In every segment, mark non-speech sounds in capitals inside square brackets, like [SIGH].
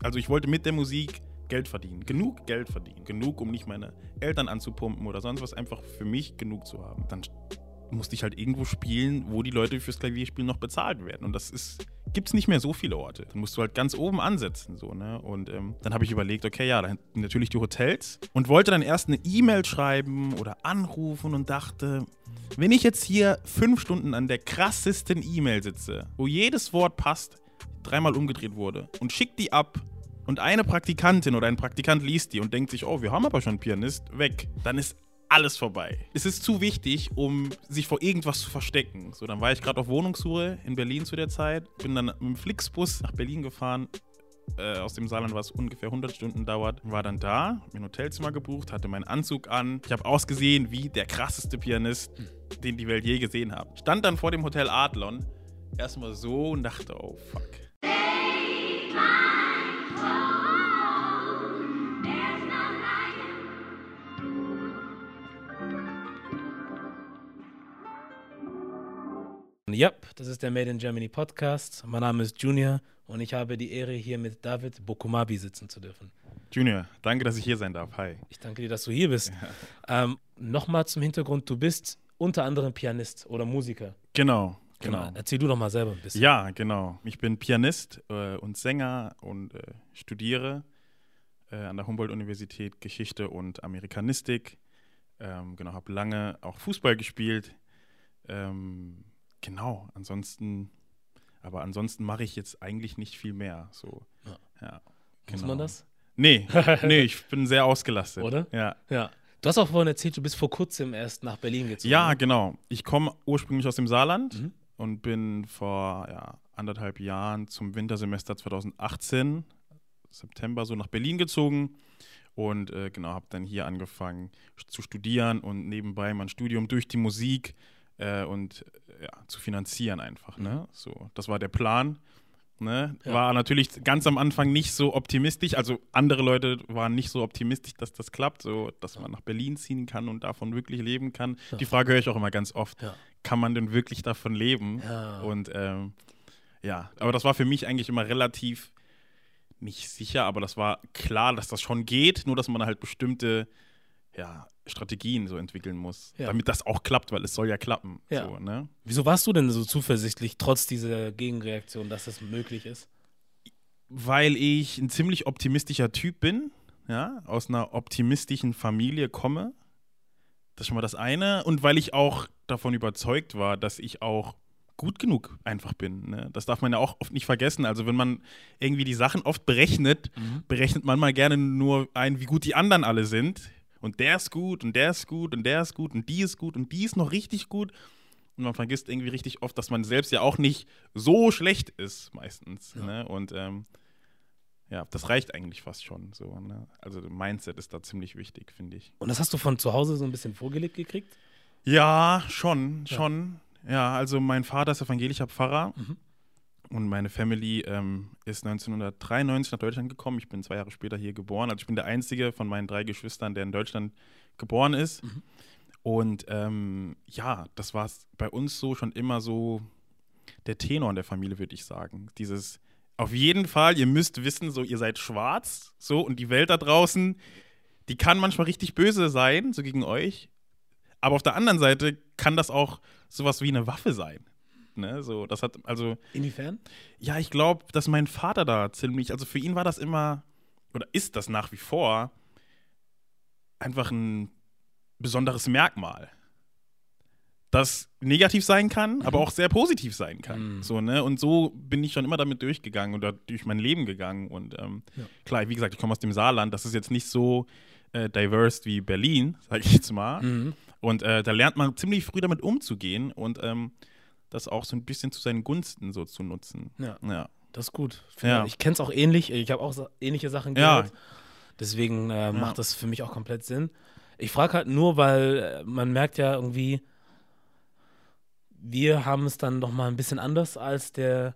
Also ich wollte mit der Musik Geld verdienen. Genug Geld verdienen. Genug, um nicht meine Eltern anzupumpen oder sonst was. Einfach für mich genug zu haben. Dann musste ich halt irgendwo spielen, wo die Leute fürs Klavierspielen noch bezahlt werden. Und das ist, gibt es nicht mehr so viele Orte. Dann musst du halt ganz oben ansetzen. So, ne? Und ähm, dann habe ich überlegt, okay, ja, dann natürlich die Hotels. Und wollte dann erst eine E-Mail schreiben oder anrufen und dachte, wenn ich jetzt hier fünf Stunden an der krassesten E-Mail sitze, wo jedes Wort passt, dreimal umgedreht wurde und schickt die ab und eine Praktikantin oder ein Praktikant liest die und denkt sich, oh, wir haben aber schon einen Pianist, weg, dann ist alles vorbei. Es ist zu wichtig, um sich vor irgendwas zu verstecken. So, dann war ich gerade auf Wohnungssuche in Berlin zu der Zeit, bin dann mit dem Flixbus nach Berlin gefahren. Äh, aus dem Saarland, was ungefähr 100 Stunden dauert, war dann da, mir ein Hotelzimmer gebucht, hatte meinen Anzug an. Ich habe ausgesehen wie der krasseste Pianist, den die Welt je gesehen hat. Stand dann vor dem Hotel Adlon, erstmal so und dachte, oh fuck. Ja, das ist der Made in Germany Podcast. Mein Name ist Junior und ich habe die Ehre, hier mit David Bokumabi sitzen zu dürfen. Junior, danke, dass ich hier sein darf. Hi. Ich danke dir, dass du hier bist. Ja. Ähm, Nochmal zum Hintergrund, du bist unter anderem Pianist oder Musiker. Genau, genau. genau. Erzähl du doch mal selber ein bisschen. Ja, genau. Ich bin Pianist äh, und Sänger und äh, studiere äh, an der Humboldt-Universität Geschichte und Amerikanistik. Ähm, genau, habe lange auch Fußball gespielt. Ähm, genau, ansonsten, aber ansonsten mache ich jetzt eigentlich nicht viel mehr. So. Ja. ja Muss man genau. das? Nee, [LAUGHS] nee, ich bin sehr ausgelastet. Oder? Ja. Ja. Du hast auch vorhin erzählt, du bist vor kurzem erst nach Berlin gezogen. Ja, genau. Ich komme ursprünglich aus dem Saarland mhm. und bin vor ja, anderthalb Jahren zum Wintersemester 2018, September, so nach Berlin gezogen. Und äh, genau, habe dann hier angefangen zu studieren und nebenbei mein Studium durch die Musik äh, und ja, zu finanzieren einfach. Ne? Mhm. So, das war der Plan. Ne? Ja. War natürlich ganz am Anfang nicht so optimistisch. Also andere Leute waren nicht so optimistisch, dass das klappt, so dass man nach Berlin ziehen kann und davon wirklich leben kann. Ja. Die Frage höre ich auch immer ganz oft: ja. Kann man denn wirklich davon leben? Und ähm, ja, aber das war für mich eigentlich immer relativ nicht sicher, aber das war klar, dass das schon geht, nur dass man halt bestimmte ja, Strategien so entwickeln muss, ja. damit das auch klappt, weil es soll ja klappen. Ja. So, ne? Wieso warst du denn so zuversichtlich, trotz dieser Gegenreaktion, dass das möglich ist? Weil ich ein ziemlich optimistischer Typ bin, ja, aus einer optimistischen Familie komme. Das ist schon mal das eine. Und weil ich auch davon überzeugt war, dass ich auch gut genug einfach bin. Ne? Das darf man ja auch oft nicht vergessen. Also wenn man irgendwie die Sachen oft berechnet, mhm. berechnet man mal gerne nur ein, wie gut die anderen alle sind und der ist gut und der ist gut und der ist gut und die ist gut und die ist noch richtig gut. Und man vergisst irgendwie richtig oft, dass man selbst ja auch nicht so schlecht ist, meistens. Ja. Ne? Und ähm, ja, das reicht eigentlich fast schon. So, ne? Also Mindset ist da ziemlich wichtig, finde ich. Und das hast du von zu Hause so ein bisschen vorgelegt gekriegt? Ja, schon, ja. schon. Ja, also mein Vater ist evangelischer Pfarrer. Mhm. Und meine Family ähm, ist 1993 nach Deutschland gekommen. Ich bin zwei Jahre später hier geboren. Also ich bin der einzige von meinen drei Geschwistern, der in Deutschland geboren ist. Mhm. Und ähm, ja, das war bei uns so schon immer so der Tenor in der Familie, würde ich sagen. Dieses, auf jeden Fall, ihr müsst wissen, so ihr seid schwarz, so und die Welt da draußen, die kann manchmal richtig böse sein, so gegen euch. Aber auf der anderen Seite kann das auch sowas wie eine Waffe sein ne? So, das hat, also. Inwiefern? Ja, ich glaube, dass mein Vater da ziemlich, also für ihn war das immer, oder ist das nach wie vor, einfach ein besonderes Merkmal. Das negativ sein kann, mhm. aber auch sehr positiv sein kann. Mhm. So, ne? Und so bin ich schon immer damit durchgegangen oder durch mein Leben gegangen. Und ähm, ja. klar, wie gesagt, ich komme aus dem Saarland, das ist jetzt nicht so äh, diverse wie Berlin, [LAUGHS] sage ich jetzt mal. Mhm. Und äh, da lernt man ziemlich früh damit umzugehen. Und ähm, das auch so ein bisschen zu seinen Gunsten so zu nutzen. Ja. ja. Das ist gut. Ja. Ich kenne es auch ähnlich. Ich habe auch ähnliche Sachen gehört. Ja. Deswegen äh, macht das für mich auch komplett Sinn. Ich frage halt nur, weil äh, man merkt ja irgendwie, wir haben es dann noch mal ein bisschen anders als der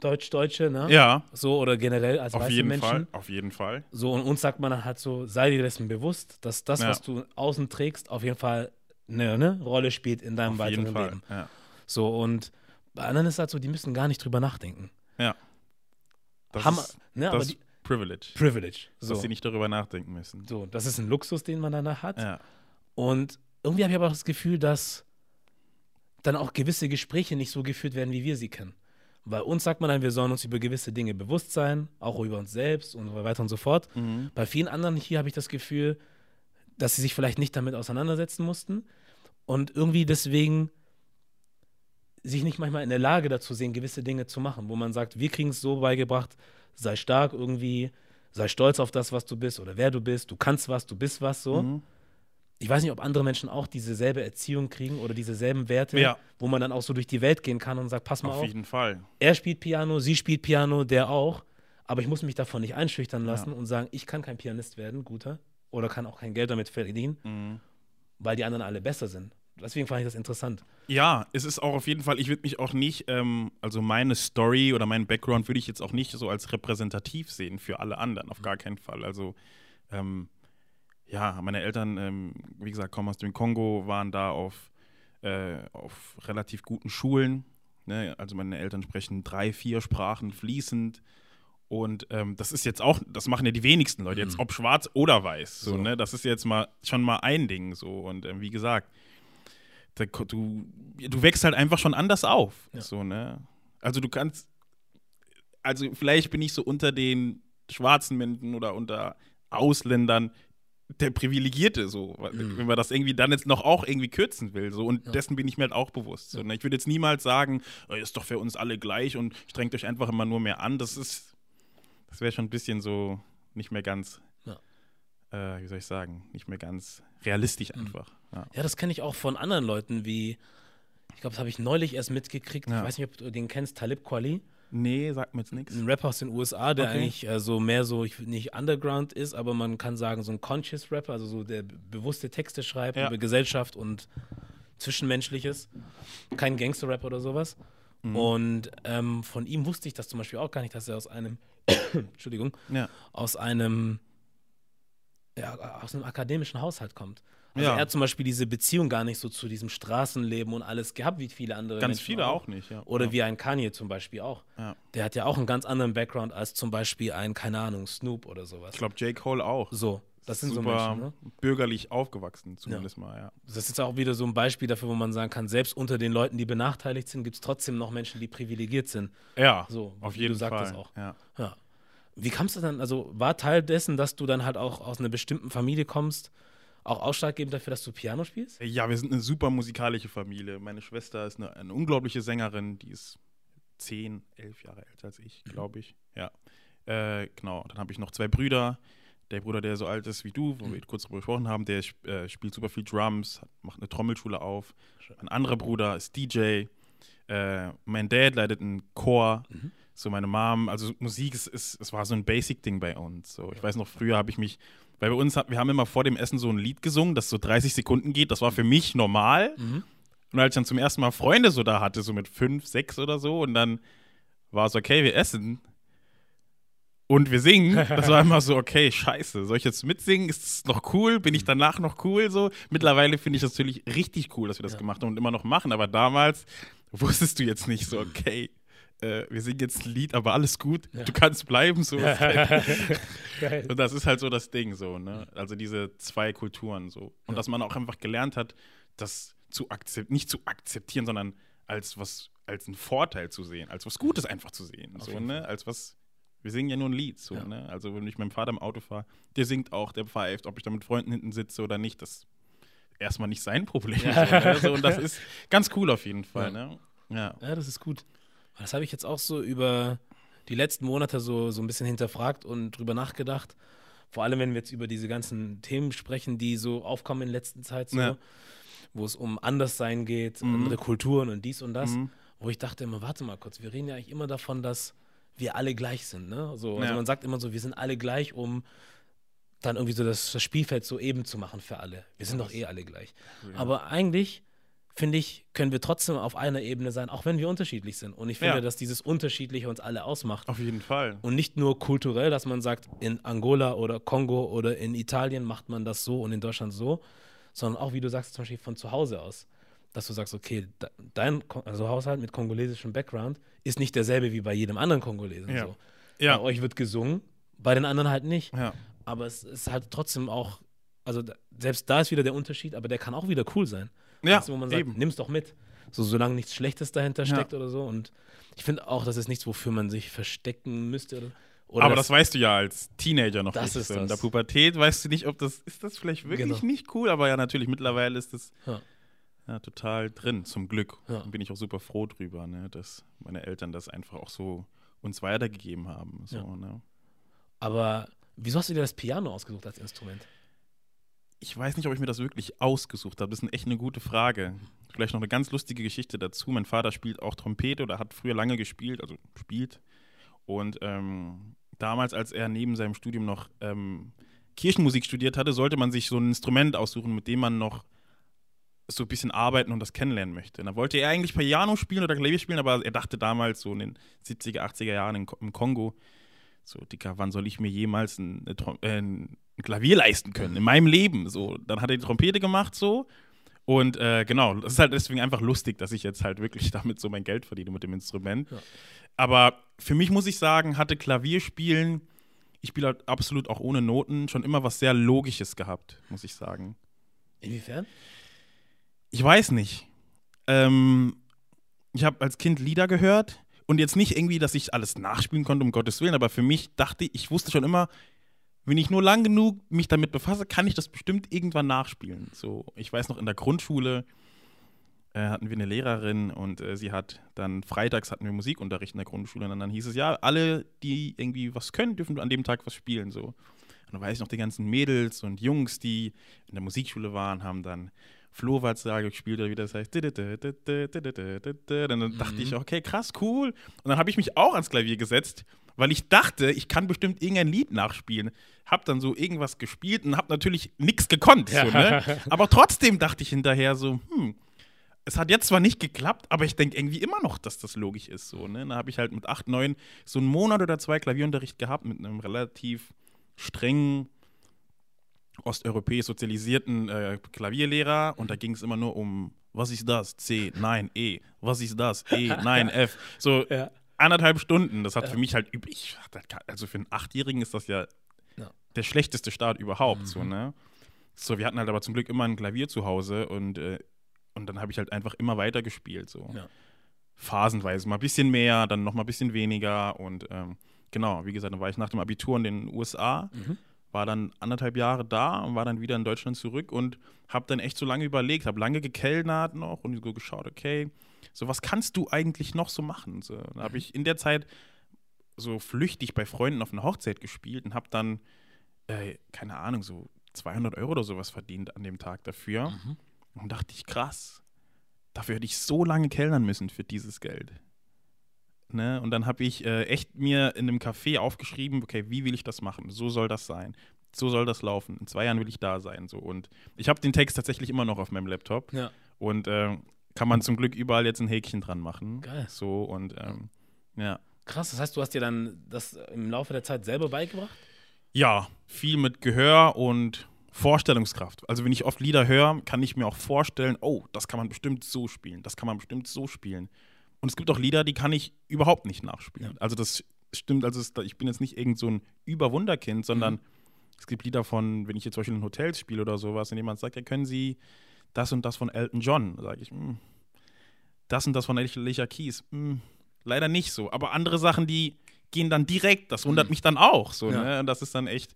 Deutsch-Deutsche, ne? Ja. So oder generell als auf weiße jeden Menschen. Fall, auf jeden Fall. So und uns sagt man dann halt so, sei dir dessen bewusst, dass das, ja. was du außen trägst, auf jeden Fall eine, eine Rolle spielt in deinem auf weiteren jeden Fall. Leben. Ja. So, und bei anderen ist es halt so, die müssen gar nicht drüber nachdenken. Ja. Das Hammer, ist, ne, aber die, Privilege. Privilege. So. Dass sie nicht darüber nachdenken müssen. So, das ist ein Luxus, den man danach hat. Ja. Und irgendwie habe ich aber auch das Gefühl, dass dann auch gewisse Gespräche nicht so geführt werden, wie wir sie kennen. Bei uns sagt man dann, wir sollen uns über gewisse Dinge bewusst sein, auch über uns selbst und so weiter und so fort. Mhm. Bei vielen anderen hier habe ich das Gefühl, dass sie sich vielleicht nicht damit auseinandersetzen mussten und irgendwie deswegen sich nicht manchmal in der Lage dazu sehen, gewisse Dinge zu machen, wo man sagt, wir kriegen es so beigebracht, sei stark irgendwie, sei stolz auf das, was du bist oder wer du bist, du kannst was, du bist was so. Mhm ich weiß nicht, ob andere Menschen auch dieselbe Erziehung kriegen oder dieselben Werte, ja. wo man dann auch so durch die Welt gehen kann und sagt, pass mal auf. Auf jeden Fall. Er spielt Piano, sie spielt Piano, der auch. Aber ich muss mich davon nicht einschüchtern lassen ja. und sagen, ich kann kein Pianist werden, guter, oder kann auch kein Geld damit verdienen, mhm. weil die anderen alle besser sind. Deswegen fand ich das interessant. Ja, es ist auch auf jeden Fall, ich würde mich auch nicht, ähm, also meine Story oder mein Background würde ich jetzt auch nicht so als repräsentativ sehen für alle anderen, auf gar keinen Fall. Also, ähm, ja, meine Eltern, ähm, wie gesagt, kommen aus dem Kongo, waren da auf, äh, auf relativ guten Schulen. Ne? Also meine Eltern sprechen drei, vier Sprachen fließend. Und ähm, das ist jetzt auch, das machen ja die wenigsten Leute, jetzt mhm. ob schwarz oder weiß. So, so. Ne? Das ist jetzt mal schon mal ein Ding. So. Und ähm, wie gesagt, da, du, du wächst halt einfach schon anders auf. Ja. So, ne? Also du kannst, also vielleicht bin ich so unter den schwarzen Menschen oder unter Ausländern der Privilegierte, so, mhm. wenn man das irgendwie dann jetzt noch auch irgendwie kürzen will. So, und ja. dessen bin ich mir halt auch bewusst. So, ne? Ich würde jetzt niemals sagen, oh, ist doch für uns alle gleich und strengt euch einfach immer nur mehr an. Das ist, das wäre schon ein bisschen so nicht mehr ganz. Äh, wie soll ich sagen, nicht mehr ganz realistisch mhm. einfach. Mhm. Ja. ja. das kenne ich auch von anderen Leuten, wie, ich glaube, das habe ich neulich erst mitgekriegt. Ich weiß nicht, ob du den kennst, Talib Kweli. Nee, sagt mir jetzt nichts. Ein Rapper aus den USA, der okay. eigentlich äh, so mehr so, ich, nicht Underground ist, aber man kann sagen, so ein Conscious Rapper, also so der bewusste Texte schreibt ja. über Gesellschaft und Zwischenmenschliches. Kein Gangster-Rap oder sowas. Mhm. Und ähm, von ihm wusste ich das zum Beispiel auch gar nicht, dass er aus einem, [COUGHS] Entschuldigung, ja. aus einem, ja, aus einem akademischen Haushalt kommt. Also ja. er hat zum Beispiel diese Beziehung gar nicht so zu diesem Straßenleben und alles gehabt, wie viele andere Ganz Menschen viele auch, auch nicht, ja. Oder ja. wie ein Kanye zum Beispiel auch. Der hat ja auch einen ganz anderen Background als zum Beispiel ein, keine Ahnung, Snoop oder sowas. Ich glaube, J. Cole auch. So. Das sind Super so Menschen, ne? bürgerlich aufgewachsen, zumindest mal, ja. Das ist jetzt auch wieder so ein Beispiel dafür, wo man sagen kann, selbst unter den Leuten, die benachteiligt sind, gibt es trotzdem noch Menschen, die privilegiert sind. Ja, so, auf jeden Fall. Du sagtest auch. Ja. Wie kamst du dann, also war Teil dessen, dass du dann halt auch aus einer bestimmten Familie kommst, auch ausschlaggebend dafür, dass du Piano spielst? Ja, wir sind eine super musikalische Familie. Meine Schwester ist eine, eine unglaubliche Sängerin, die ist zehn, elf Jahre älter als ich, glaube ich. Ja. Äh, genau, dann habe ich noch zwei Brüder. Der Bruder, der so alt ist wie du, wo mhm. wir kurz darüber gesprochen haben, der äh, spielt super viel Drums, macht eine Trommelschule auf. Ein anderer Bruder ist DJ. Äh, mein Dad leitet einen Chor. Mhm. So meine Mom, also Musik ist, ist, es war so ein Basic-Ding bei uns. So, ich weiß noch, früher habe ich mich weil bei uns, wir haben immer vor dem Essen so ein Lied gesungen, das so 30 Sekunden geht. Das war für mich normal. Mhm. Und als ich dann zum ersten Mal Freunde so da hatte, so mit fünf, sechs oder so, und dann war es okay, wir essen. Und wir singen. Das war [LAUGHS] immer so, okay, scheiße. Soll ich jetzt mitsingen? Ist es noch cool? Bin ich danach noch cool? So. Mittlerweile finde ich das natürlich richtig cool, dass wir das ja. gemacht haben und immer noch machen. Aber damals wusstest du jetzt nicht so, okay, äh, wir singen jetzt ein Lied, aber alles gut, ja. du kannst bleiben. So. [LAUGHS] und das ist halt so das Ding, so, ne? Also diese zwei Kulturen so. Und ja. dass man auch einfach gelernt hat, das zu akzeptieren, nicht zu akzeptieren, sondern als was, als einen Vorteil zu sehen, als was Gutes einfach zu sehen. so, ne? Als was. Wir singen ja nur ein Lied, so, ja. ne? Also wenn ich mit meinem Vater im Auto fahre, der singt auch, der pfeift, ob ich da mit Freunden hinten sitze oder nicht, das ist erstmal nicht sein Problem. So, ne? so, und das [LAUGHS] ist ganz cool auf jeden Fall, ne? Ja. ja, das ist gut. Das habe ich jetzt auch so über die letzten Monate so, so ein bisschen hinterfragt und drüber nachgedacht. Vor allem, wenn wir jetzt über diese ganzen Themen sprechen, die so aufkommen in letzter Zeit, so, ja. wo es um Anderssein geht, mhm. andere Kulturen und dies und das, mhm. wo ich dachte immer, warte mal kurz, wir reden ja eigentlich immer davon, dass wir alle gleich sind. Ne? So, also ja. man sagt immer so, wir sind alle gleich, um dann irgendwie so das, das Spielfeld so eben zu machen für alle. Wir sind doch eh alle gleich. Ja. Aber eigentlich finde ich, können wir trotzdem auf einer Ebene sein, auch wenn wir unterschiedlich sind. Und ich finde, ja. dass dieses Unterschiedliche uns alle ausmacht. Auf jeden Fall. Und nicht nur kulturell, dass man sagt, in Angola oder Kongo oder in Italien macht man das so und in Deutschland so, sondern auch, wie du sagst, zum Beispiel von zu Hause aus. Dass du sagst, okay, dein also Haushalt mit kongolesischem Background ist nicht derselbe wie bei jedem anderen Kongolesen. Ja. So. ja. Bei euch wird gesungen, bei den anderen halt nicht. Ja. Aber es ist halt trotzdem auch, also selbst da ist wieder der Unterschied, aber der kann auch wieder cool sein. Ja, also, wo man sagt, nimm's doch mit. So, solange nichts Schlechtes dahinter steckt ja. oder so. Und ich finde auch, das ist nichts, wofür man sich verstecken müsste. Oder, oder aber das, das, weißt du ja als Teenager noch das nicht. Ist so. In der Pubertät weißt du nicht, ob das, ist das vielleicht wirklich genau. nicht cool, aber ja, natürlich, mittlerweile ist das ja. ja total drin, zum Glück. Ja. bin ich auch super froh drüber, ne, dass meine Eltern das einfach auch so uns weitergegeben haben. So, ja. ne. Aber wieso hast du dir das Piano ausgesucht als Instrument? Ich weiß nicht, ob ich mir das wirklich ausgesucht habe. Das ist echt eine gute Frage. Vielleicht noch eine ganz lustige Geschichte dazu. Mein Vater spielt auch Trompete oder hat früher lange gespielt, also spielt. Und ähm, damals, als er neben seinem Studium noch ähm, Kirchenmusik studiert hatte, sollte man sich so ein Instrument aussuchen, mit dem man noch so ein bisschen arbeiten und das kennenlernen möchte. Und da wollte er eigentlich Piano spielen oder Klavier spielen, aber er dachte damals so in den 70er, 80er Jahren im Kongo, so, Dicker, wann soll ich mir jemals ein, äh, ein Klavier leisten können? In meinem Leben. So, dann hat er die Trompete gemacht so. Und äh, genau, das ist halt deswegen einfach lustig, dass ich jetzt halt wirklich [LAUGHS] damit so mein Geld verdiene mit dem Instrument. Ja. Aber für mich muss ich sagen, hatte Klavierspielen, ich spiele halt absolut auch ohne Noten, schon immer was sehr Logisches gehabt, muss ich sagen. Inwiefern? Ich weiß nicht. Ähm, ich habe als Kind Lieder gehört und jetzt nicht irgendwie, dass ich alles nachspielen konnte, um Gottes Willen, aber für mich dachte ich, ich wusste schon immer, wenn ich nur lang genug mich damit befasse, kann ich das bestimmt irgendwann nachspielen. So, ich weiß noch in der Grundschule äh, hatten wir eine Lehrerin und äh, sie hat dann freitags hatten wir Musikunterricht in der Grundschule und dann hieß es ja, alle, die irgendwie was können, dürfen an dem Tag was spielen so. Und dann weiß ich noch die ganzen Mädels und Jungs, die in der Musikschule waren, haben dann Flohwaldsage gespielt oder wie das heißt. Dann dachte ich, okay, krass, cool. Und dann habe ich mich auch ans Klavier gesetzt, weil ich dachte, ich kann bestimmt irgendein Lied nachspielen. Hab dann so irgendwas gespielt und hab natürlich nichts gekonnt. So, ne? [LAUGHS] Aber trotzdem dachte ich hinterher so, hm, es hat jetzt zwar nicht geklappt, aber ich denke irgendwie immer noch, dass das logisch ist. So, ne? Da habe ich halt mit 8, 9 so einen Monat oder zwei Klavierunterricht gehabt mit einem relativ strengen osteuropäisch sozialisierten äh, Klavierlehrer und da ging es immer nur um, was ist das? C, nein, E, was ist das? E, nein, F. So [LAUGHS] ja. anderthalb Stunden. Das hat ja. für mich halt üblich, also für einen Achtjährigen ist das ja, ja. der schlechteste Start überhaupt. Mhm. So, ne? so, wir hatten halt aber zum Glück immer ein Klavier zu Hause und, äh, und dann habe ich halt einfach immer weiter gespielt. So. Phasenweise mal ein bisschen mehr, dann noch mal ein bisschen weniger und ähm, genau, wie gesagt, dann war ich nach dem Abitur in den USA. Mhm war dann anderthalb Jahre da und war dann wieder in Deutschland zurück und habe dann echt so lange überlegt, habe lange gekellnert noch und so geschaut, okay, so was kannst du eigentlich noch so machen? So, dann habe ich in der Zeit so flüchtig bei Freunden auf einer Hochzeit gespielt und habe dann, äh, keine Ahnung, so 200 Euro oder sowas verdient an dem Tag dafür. Mhm. Und dachte ich, krass, dafür hätte ich so lange kellnern müssen für dieses Geld. Ne? Und dann habe ich äh, echt mir in einem Café aufgeschrieben, okay, wie will ich das machen? So soll das sein. So soll das laufen. In zwei Jahren will ich da sein. So. Und ich habe den Text tatsächlich immer noch auf meinem Laptop. Ja. Und äh, kann man zum Glück überall jetzt ein Häkchen dran machen. Geil. So und ähm, ja. Krass, das heißt, du hast dir dann das im Laufe der Zeit selber beigebracht? Ja, viel mit Gehör und Vorstellungskraft. Also wenn ich oft Lieder höre, kann ich mir auch vorstellen, oh, das kann man bestimmt so spielen, das kann man bestimmt so spielen. Und es gibt auch Lieder, die kann ich überhaupt nicht nachspielen. Ja. Also das stimmt, also es, ich bin jetzt nicht irgend so ein Überwunderkind, sondern mhm. es gibt Lieder von, wenn ich jetzt zum Beispiel in Hotels spiele oder sowas, und jemand sagt, ja, können Sie das und das von Elton John? Sage ich, mh, hm, das und das von Alicia Keys. Mh, hm, leider nicht so. Aber andere Sachen, die gehen dann direkt, das wundert mhm. mich dann auch. So, ja. ne? Und das ist dann echt,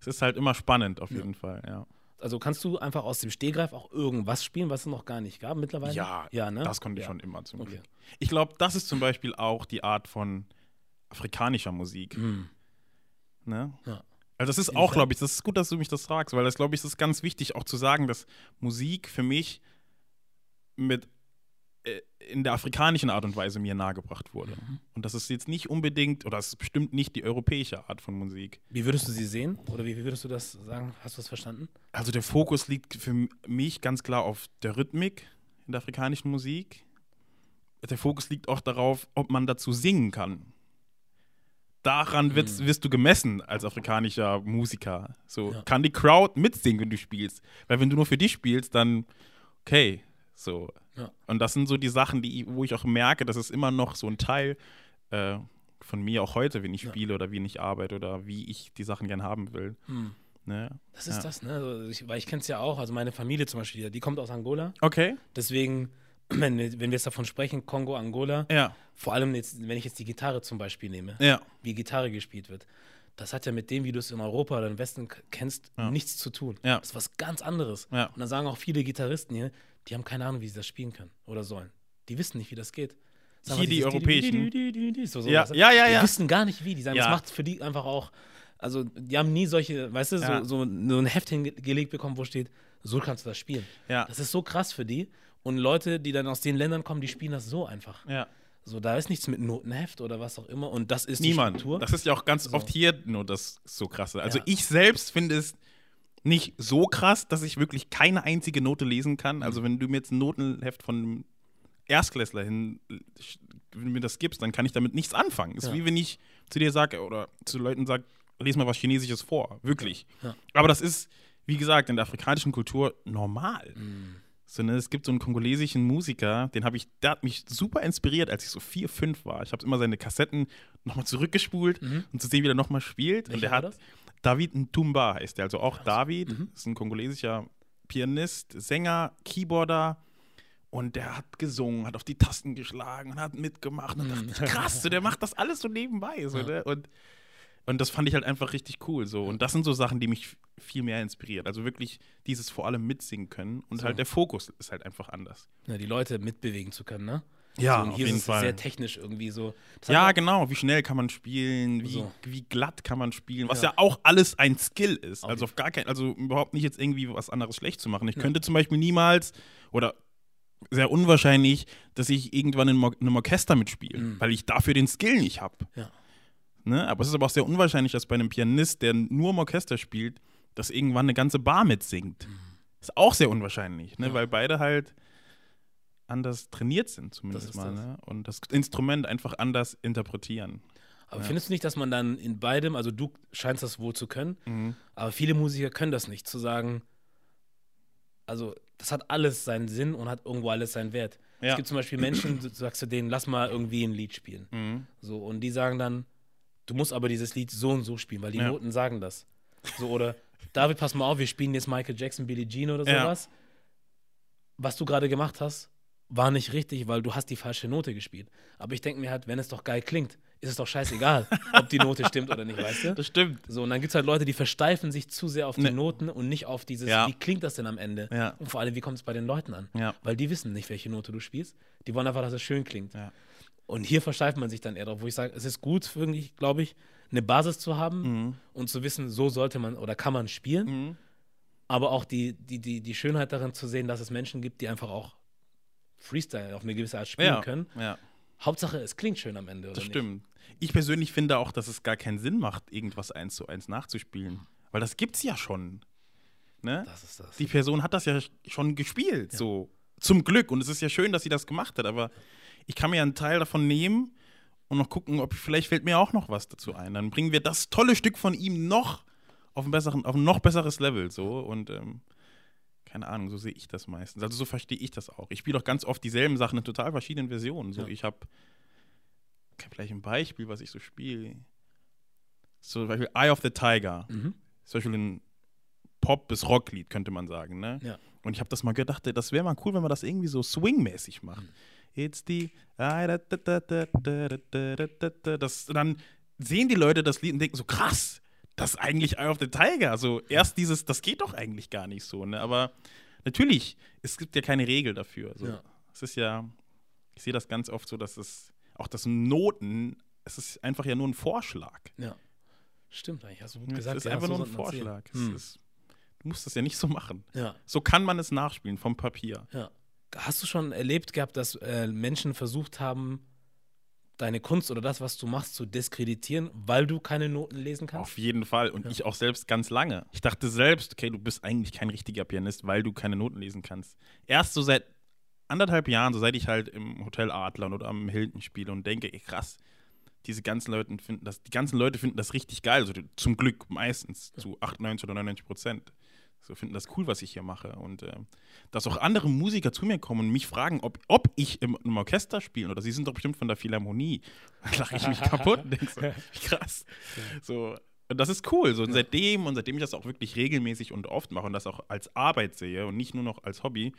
es ist halt immer spannend auf jeden Fall, ja. Also kannst du einfach aus dem Stehgreif auch irgendwas spielen, was es noch gar nicht gab mittlerweile? Ja, ja ne? das konnte ich ja. schon immer zum Glück. Okay. Ich glaube, das ist zum Beispiel auch die Art von afrikanischer Musik. Mhm. Ne? Ja. Also das ist auch, glaube ich, das ist gut, dass du mich das fragst, weil das, glaube ich, ist ganz wichtig auch zu sagen, dass Musik für mich mit in der afrikanischen Art und Weise mir nahegebracht wurde. Mhm. Und das ist jetzt nicht unbedingt, oder es ist bestimmt nicht die europäische Art von Musik. Wie würdest du sie sehen? Oder wie, wie würdest du das sagen? Hast du das verstanden? Also der Fokus liegt für mich ganz klar auf der Rhythmik in der afrikanischen Musik. Der Fokus liegt auch darauf, ob man dazu singen kann. Daran wirst, mhm. wirst du gemessen als afrikanischer Musiker. So, ja. kann die Crowd mitsingen, wenn du spielst? Weil wenn du nur für dich spielst, dann, okay, so. Ja. Und das sind so die Sachen, die, wo ich auch merke, dass es immer noch so ein Teil äh, von mir auch heute, wenn ich ja. spiele oder wie ich arbeite oder wie ich die Sachen gern haben will. Hm. Ne? Das ist ja. das, ne? Also ich, weil ich kenne es ja auch, also meine Familie zum Beispiel, die kommt aus Angola. Okay. Deswegen, [CLEARS THROAT] wenn, wenn wir jetzt davon sprechen, Kongo, Angola, ja. vor allem jetzt, wenn ich jetzt die Gitarre zum Beispiel nehme, ja. wie Gitarre gespielt wird, das hat ja mit dem, wie du es in Europa oder im Westen kennst, nichts zu tun. Ja. Das ist was ganz anderes. Ja. Und dann sagen auch viele Gitarristen hier, die haben keine Ahnung, wie sie das spielen können oder sollen. Die wissen nicht, wie das geht. Sagen hier die europäischen. Ja, ja, ja, ja. Die wissen gar nicht, wie. Die sagen, das macht für die einfach auch. Also, die haben nie solche, weißt du, so, so, ein Heft hingelegt bekommen, wo steht, so kannst du das spielen. Ja. Das ist so krass für die. Und Leute, die dann aus den Ländern kommen, die spielen das so einfach. Ja. So, da ist nichts mit Notenheft oder was auch immer. Und das ist Niemand. Das ist ja auch ganz so. oft hier nur das so krasse. Also ja. ich selbst finde es nicht so krass, dass ich wirklich keine einzige Note lesen kann. Also wenn du mir jetzt ein Notenheft von einem Erstklässler hin, wenn du mir das gibst, dann kann ich damit nichts anfangen. Ist ja. wie wenn ich zu dir sage oder zu Leuten sage, lese mal was Chinesisches vor. Wirklich. Ja. Aber das ist, wie gesagt, in der afrikanischen Kultur normal. Mhm sondern es gibt so einen kongolesischen Musiker, den habe ich, der hat mich super inspiriert, als ich so vier, fünf war. Ich habe immer seine Kassetten nochmal zurückgespult, mhm. um zu sehen, wie er nochmal spielt. Welcher und der hat das? David Ntumba heißt der, also auch Krass. David, mhm. ist ein kongolesischer Pianist, Sänger, Keyboarder. Und der hat gesungen, hat auf die Tasten geschlagen und hat mitgemacht. Und mhm. dachte, krass, so, der macht das alles so nebenbei. So, ja. ne? Und und das fand ich halt einfach richtig cool. So. Und das sind so Sachen, die mich viel mehr inspiriert. Also wirklich dieses vor allem mitsingen können. Und so. halt der Fokus ist halt einfach anders. Ja, die Leute mitbewegen zu können, ne? Ja, so, auf jeden Fall. sehr technisch irgendwie so. Das ja, genau. Wie schnell kann man spielen? Wie, so. wie glatt kann man spielen? Was ja. ja auch alles ein Skill ist. Auf also auf gar kein, also überhaupt nicht jetzt irgendwie was anderes schlecht zu machen. Ich ja. könnte zum Beispiel niemals oder sehr unwahrscheinlich, dass ich irgendwann in einem Orchester mitspiele, mhm. weil ich dafür den Skill nicht habe. Ja. Ne? Aber es ist aber auch sehr unwahrscheinlich, dass bei einem Pianist, der nur im Orchester spielt, dass irgendwann eine ganze Bar mitsingt. Mhm. Ist auch sehr unwahrscheinlich, ne? Weil beide halt anders trainiert sind, zumindest mal. Das. Ne? Und das Instrument einfach anders interpretieren. Aber ja. findest du nicht, dass man dann in beidem, also du scheinst das wohl zu können, mhm. aber viele Musiker können das nicht, zu sagen, also das hat alles seinen Sinn und hat irgendwo alles seinen Wert. Ja. Es gibt zum Beispiel Menschen, du sagst du denen, lass mal irgendwie ein Lied spielen. Mhm. So, und die sagen dann, du musst aber dieses Lied so und so spielen, weil die ja. Noten sagen das. So, oder David, pass mal auf, wir spielen jetzt Michael Jackson, Billie Jean oder sowas. Was du gerade gemacht hast, war nicht richtig, weil du hast die falsche Note gespielt. Aber ich denke mir halt, wenn es doch geil klingt, ist es doch scheißegal, [LAUGHS] ob die Note stimmt oder nicht, weißt du? Das stimmt. So, und dann gibt es halt Leute, die versteifen sich zu sehr auf die ne. Noten und nicht auf dieses, ja. wie klingt das denn am Ende? Ja. Und vor allem, wie kommt es bei den Leuten an? Ja. Weil die wissen nicht, welche Note du spielst. Die wollen einfach, dass es schön klingt. Und hier versteift man sich dann eher drauf, wo ich sage, es ist gut, glaube ich, eine Basis zu haben mhm. und zu wissen, so sollte man oder kann man spielen. Mhm. Aber auch die, die, die, die Schönheit darin zu sehen, dass es Menschen gibt, die einfach auch Freestyle auf eine gewisse Art spielen ja. können. Ja. Hauptsache, es klingt schön am Ende. das stimmt. Nicht? Ich persönlich finde auch, dass es gar keinen Sinn macht, irgendwas eins zu eins nachzuspielen. Weil das gibt's ja schon. Ne? Das ist das. Die Person hat das ja schon gespielt, ja. so. Zum Glück. Und es ist ja schön, dass sie das gemacht hat, aber ich kann mir einen Teil davon nehmen und noch gucken, ob vielleicht fällt mir auch noch was dazu ein. Dann bringen wir das tolle Stück von ihm noch auf ein, besseren, auf ein noch besseres Level. So und ähm, keine Ahnung, so sehe ich das meistens. Also so verstehe ich das auch. Ich spiele auch ganz oft dieselben Sachen in total verschiedenen Versionen. So, ja. ich habe vielleicht ein Beispiel, was ich so spiele. So zum Beispiel Eye of the Tiger. Mhm. Zum Beispiel ein Pop- bis Rocklied, könnte man sagen. Ne? Ja. Und ich habe das mal gedacht, das wäre mal cool, wenn man das irgendwie so swingmäßig macht. Mhm. It's the. Das, dann sehen die Leute das Lied und denken so, krass, das ist eigentlich Eye of the Tiger. Also erst dieses, das geht doch eigentlich gar nicht so, ne? Aber natürlich, es gibt ja keine Regel dafür. Also, ja. Es ist ja, ich sehe das ganz oft so, dass es, auch das Noten, es ist einfach ja nur ein Vorschlag. Ja. Stimmt eigentlich, hast du gut ja, gesagt. Es ist einfach nur ein Vorschlag. Hm. Ist, du musst das ja nicht so machen. Ja. So kann man es nachspielen vom Papier. Ja. Hast du schon erlebt gehabt, dass äh, Menschen versucht haben, deine Kunst oder das, was du machst, zu diskreditieren, weil du keine Noten lesen kannst? Auf jeden Fall. Und ja. ich auch selbst ganz lange. Ich dachte selbst, okay, du bist eigentlich kein richtiger Pianist, weil du keine Noten lesen kannst. Erst so seit anderthalb Jahren, so seit ich halt im Hotel Adlern oder am Hilton spiele und denke, ey, krass, diese ganzen Leute finden das, die ganzen Leute finden das richtig geil. Also zum Glück meistens zu 98 oder 99 Prozent. So finden das cool, was ich hier mache. Und äh, dass auch andere Musiker zu mir kommen und mich fragen, ob, ob ich im, im Orchester spiele oder sie sind doch bestimmt von der Philharmonie. Dann [LAUGHS] lache ich mich kaputt und denke so, krass. So, und das ist cool. So, und seitdem und seitdem ich das auch wirklich regelmäßig und oft mache und das auch als Arbeit sehe und nicht nur noch als Hobby,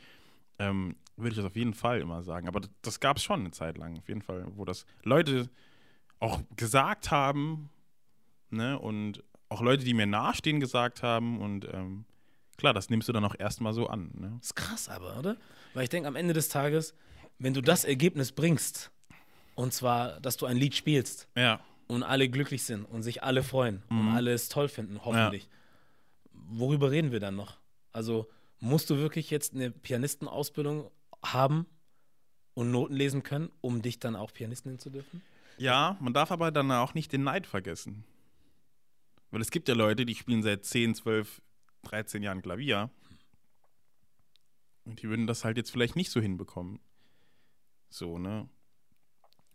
ähm, würde ich das auf jeden Fall immer sagen. Aber das, das gab es schon eine Zeit lang, auf jeden Fall, wo das Leute auch gesagt haben, ne, und auch Leute, die mir nahestehen, gesagt haben und ähm, klar, das nimmst du dann auch erstmal so an. Ne? Das ist krass aber, oder? Weil ich denke, am Ende des Tages, wenn du das Ergebnis bringst, und zwar, dass du ein Lied spielst ja. und alle glücklich sind und sich alle freuen mhm. und alle es toll finden, hoffentlich, ja. worüber reden wir dann noch? Also musst du wirklich jetzt eine Pianistenausbildung haben und Noten lesen können, um dich dann auch Pianistin nennen zu dürfen? Ja, man darf aber dann auch nicht den Neid vergessen. Weil es gibt ja Leute, die spielen seit 10, 12, 13 Jahren Klavier. Und die würden das halt jetzt vielleicht nicht so hinbekommen. So, ne?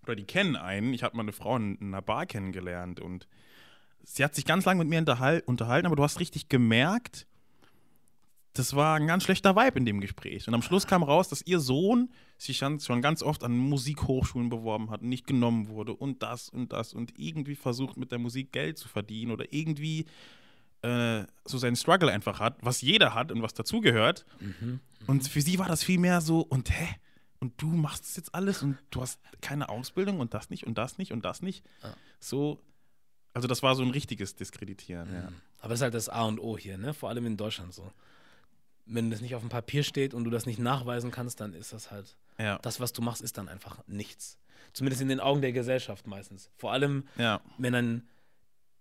Oder die kennen einen. Ich habe mal eine Frau in einer Bar kennengelernt und sie hat sich ganz lange mit mir unterhalten, aber du hast richtig gemerkt, das war ein ganz schlechter Vibe in dem Gespräch. Und am Schluss kam raus, dass ihr Sohn sich schon ganz oft an Musikhochschulen beworben hat und nicht genommen wurde und das und das und irgendwie versucht mit der Musik Geld zu verdienen oder irgendwie äh, so seinen Struggle einfach hat, was jeder hat und was dazugehört. Mhm, mhm. und für sie war das viel mehr so, und hä? Und du machst das jetzt alles und du hast keine Ausbildung und das nicht und das nicht und das nicht. Ah. So, also das war so ein richtiges Diskreditieren, mhm. ja. Aber das ist halt das A und O hier, ne? Vor allem in Deutschland so. Wenn das nicht auf dem Papier steht und du das nicht nachweisen kannst, dann ist das halt. Ja. Das, was du machst, ist dann einfach nichts. Zumindest in den Augen der Gesellschaft meistens. Vor allem, ja. wenn dann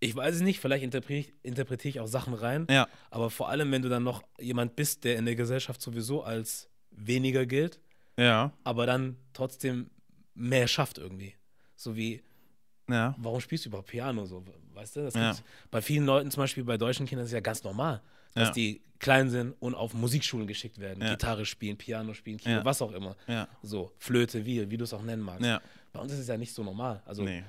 ich weiß es nicht, vielleicht interpretiere interpretiere ich auch Sachen rein. Ja. Aber vor allem, wenn du dann noch jemand bist, der in der Gesellschaft sowieso als weniger gilt, ja. aber dann trotzdem mehr schafft irgendwie. So wie, ja. warum spielst du überhaupt Piano? So, weißt du? Das ja. bei vielen Leuten, zum Beispiel bei deutschen Kindern, ist ja ganz normal, dass ja. die klein sind und auf Musikschulen geschickt werden. Gitarre spielen, Piano spielen, Kino, was auch immer. So, Flöte, wie, wie du es auch nennen magst. Bei uns ist es ja nicht so normal. Also nee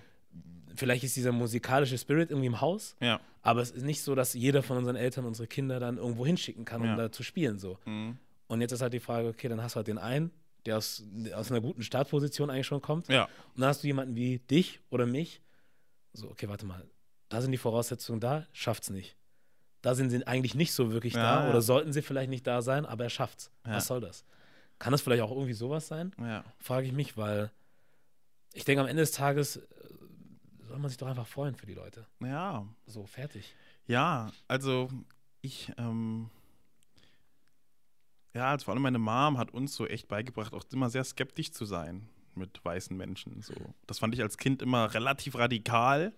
vielleicht ist dieser musikalische Spirit irgendwie im Haus, ja. aber es ist nicht so, dass jeder von unseren Eltern unsere Kinder dann irgendwo hinschicken kann, um ja. da zu spielen. So. Mhm. Und jetzt ist halt die Frage, okay, dann hast du halt den einen, der aus, aus einer guten Startposition eigentlich schon kommt. Ja. Und dann hast du jemanden wie dich oder mich. So, okay, warte mal, da sind die Voraussetzungen da, schafft's nicht. Da sind sie eigentlich nicht so wirklich da oder sollten sie vielleicht nicht da sein, aber er schafft's. Was soll das? Kann das vielleicht auch irgendwie sowas sein? Frage ich mich, weil ich denke, am Ende des Tages soll man sich doch einfach freuen für die Leute. Ja. So, fertig. Ja, also ich, ähm, ja, also vor allem meine Mom hat uns so echt beigebracht, auch immer sehr skeptisch zu sein mit weißen Menschen. So. Das fand ich als Kind immer relativ radikal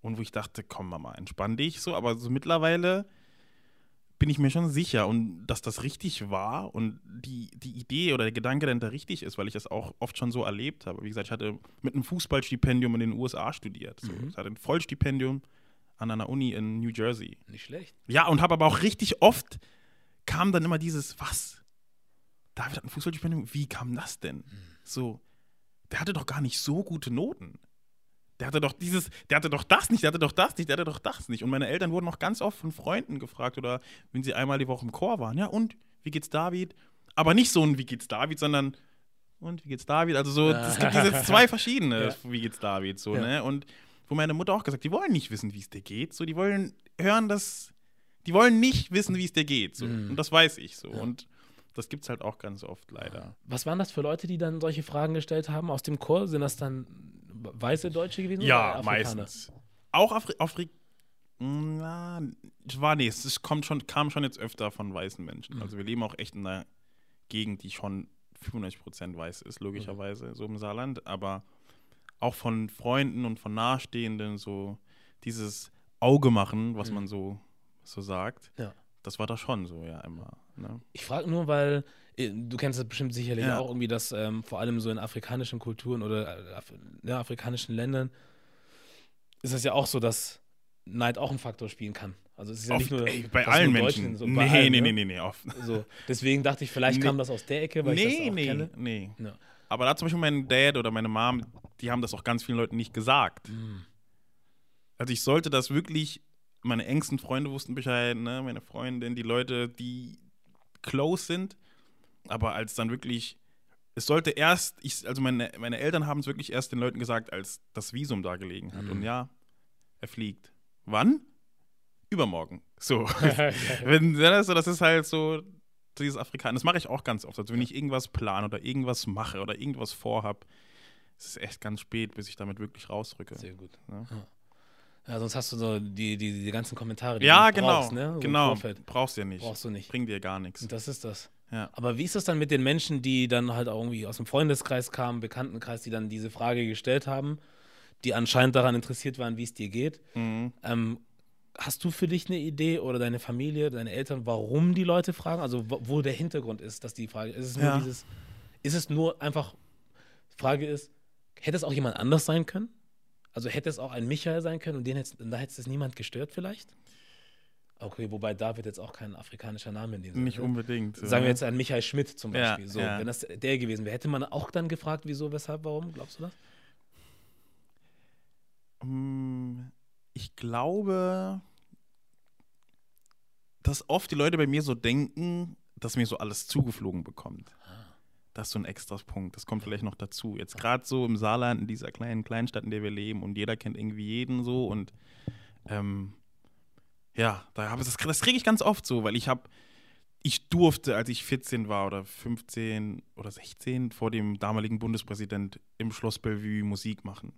und wo ich dachte, komm Mama, entspann dich so, aber so mittlerweile bin ich mir schon sicher und dass das richtig war und die, die Idee oder der Gedanke dahinter richtig ist, weil ich das auch oft schon so erlebt habe. Wie gesagt, ich hatte mit einem Fußballstipendium in den USA studiert. So. Mhm. Ich hatte ein Vollstipendium an einer Uni in New Jersey. Nicht schlecht. Ja, und habe aber auch richtig oft kam dann immer dieses, was? David hat ein Fußballstipendium? Wie kam das denn? Mhm. So, der hatte doch gar nicht so gute Noten der hatte doch dieses, der hatte doch das nicht, der hatte doch das nicht, der hatte doch das nicht. Und meine Eltern wurden noch ganz oft von Freunden gefragt oder wenn sie einmal die Woche im Chor waren, ja und, wie geht's David? Aber nicht so ein Wie geht's David, sondern und wie geht's David? Also so, es gibt diese [LAUGHS] zwei verschiedene, ja. wie geht's David, so, ja. ne? Und wo meine Mutter auch gesagt, die wollen nicht wissen, wie es dir geht, so, die wollen hören, dass, die wollen nicht wissen, wie es dir geht, so. Mhm. Und das weiß ich so. Ja. Und das gibt es halt auch ganz oft leider. Was waren das für Leute, die dann solche Fragen gestellt haben aus dem Chor? Sind das dann weiße Deutsche gewesen? Ja, meistens. Auch Afri Afri na, war nee, es kommt schon, kam schon jetzt öfter von weißen Menschen. Mhm. Also wir leben auch echt in einer Gegend, die schon 95% weiß ist, logischerweise, mhm. so im Saarland. Aber auch von Freunden und von Nahestehenden so dieses Auge machen, was mhm. man so, so sagt. Ja. Das war da schon so, ja, immer. Ne? Ich frage nur, weil du kennst das bestimmt sicherlich ja. auch irgendwie, dass ähm, vor allem so in afrikanischen Kulturen oder äh, Af ja, afrikanischen Ländern ist es ja auch so, dass Neid auch ein Faktor spielen kann. Also es ist ja oft, nicht nur ey, bei allen Menschen. So, nee, bei allen, nee, ne? nee, nee, nee, oft. [LAUGHS] So, deswegen dachte ich, vielleicht nee. kam das aus der Ecke, weil nee, ich das auch nee, kenne. Nee, nee. Ja. Aber da zum Beispiel mein Dad oder meine Mom, die haben das auch ganz vielen Leuten nicht gesagt. Mhm. Also ich sollte das wirklich meine engsten Freunde wussten Bescheid, ne? meine Freundin, die Leute, die close sind. Aber als dann wirklich, es sollte erst, ich, also meine, meine Eltern haben es wirklich erst den Leuten gesagt, als das Visum da gelegen hat. Mhm. Und ja, er fliegt. Wann? Übermorgen. So. [LAUGHS] [LAUGHS] wenn, das ist halt so, dieses Afrikaner. Das mache ich auch ganz oft. Also wenn ich irgendwas plane oder irgendwas mache oder irgendwas vorhab, es ist echt ganz spät, bis ich damit wirklich rausrücke. Sehr gut. Ja. Ja, sonst hast du so die, die, die ganzen Kommentare, die ja, du genau, brauchst, ne? So genau. Brauchst du ja nicht. Brauchst du nicht. Bringt dir gar nichts. Und das ist das. Ja. Aber wie ist das dann mit den Menschen, die dann halt auch irgendwie aus dem Freundeskreis kamen, Bekanntenkreis, die dann diese Frage gestellt haben, die anscheinend daran interessiert waren, wie es dir geht? Mhm. Ähm, hast du für dich eine Idee oder deine Familie, deine Eltern, warum die Leute fragen? Also wo der Hintergrund ist, dass die Frage ist es nur ja. dieses, ist es nur einfach, Frage ist, hätte es auch jemand anders sein können? Also hätte es auch ein Michael sein können und den hätte, da hätte es niemand gestört vielleicht? Okay, wobei David jetzt auch kein afrikanischer Name in dem Sinne. Nicht ne? unbedingt. Sagen wir jetzt ein Michael Schmidt zum Beispiel. Ja, so, ja. Wenn das der gewesen wäre, hätte man auch dann gefragt, wieso, weshalb, warum? Glaubst du das? Mm, ich glaube, dass oft die Leute bei mir so denken, dass mir so alles zugeflogen bekommt. Das ist so ein extra Punkt. Das kommt vielleicht noch dazu. Jetzt gerade so im Saarland, in dieser kleinen Kleinstadt, in der wir leben und jeder kennt irgendwie jeden so und ähm, ja, da das, das kriege ich ganz oft so, weil ich habe, ich durfte, als ich 14 war oder 15 oder 16, vor dem damaligen Bundespräsident im Schloss Bellevue Musik machen.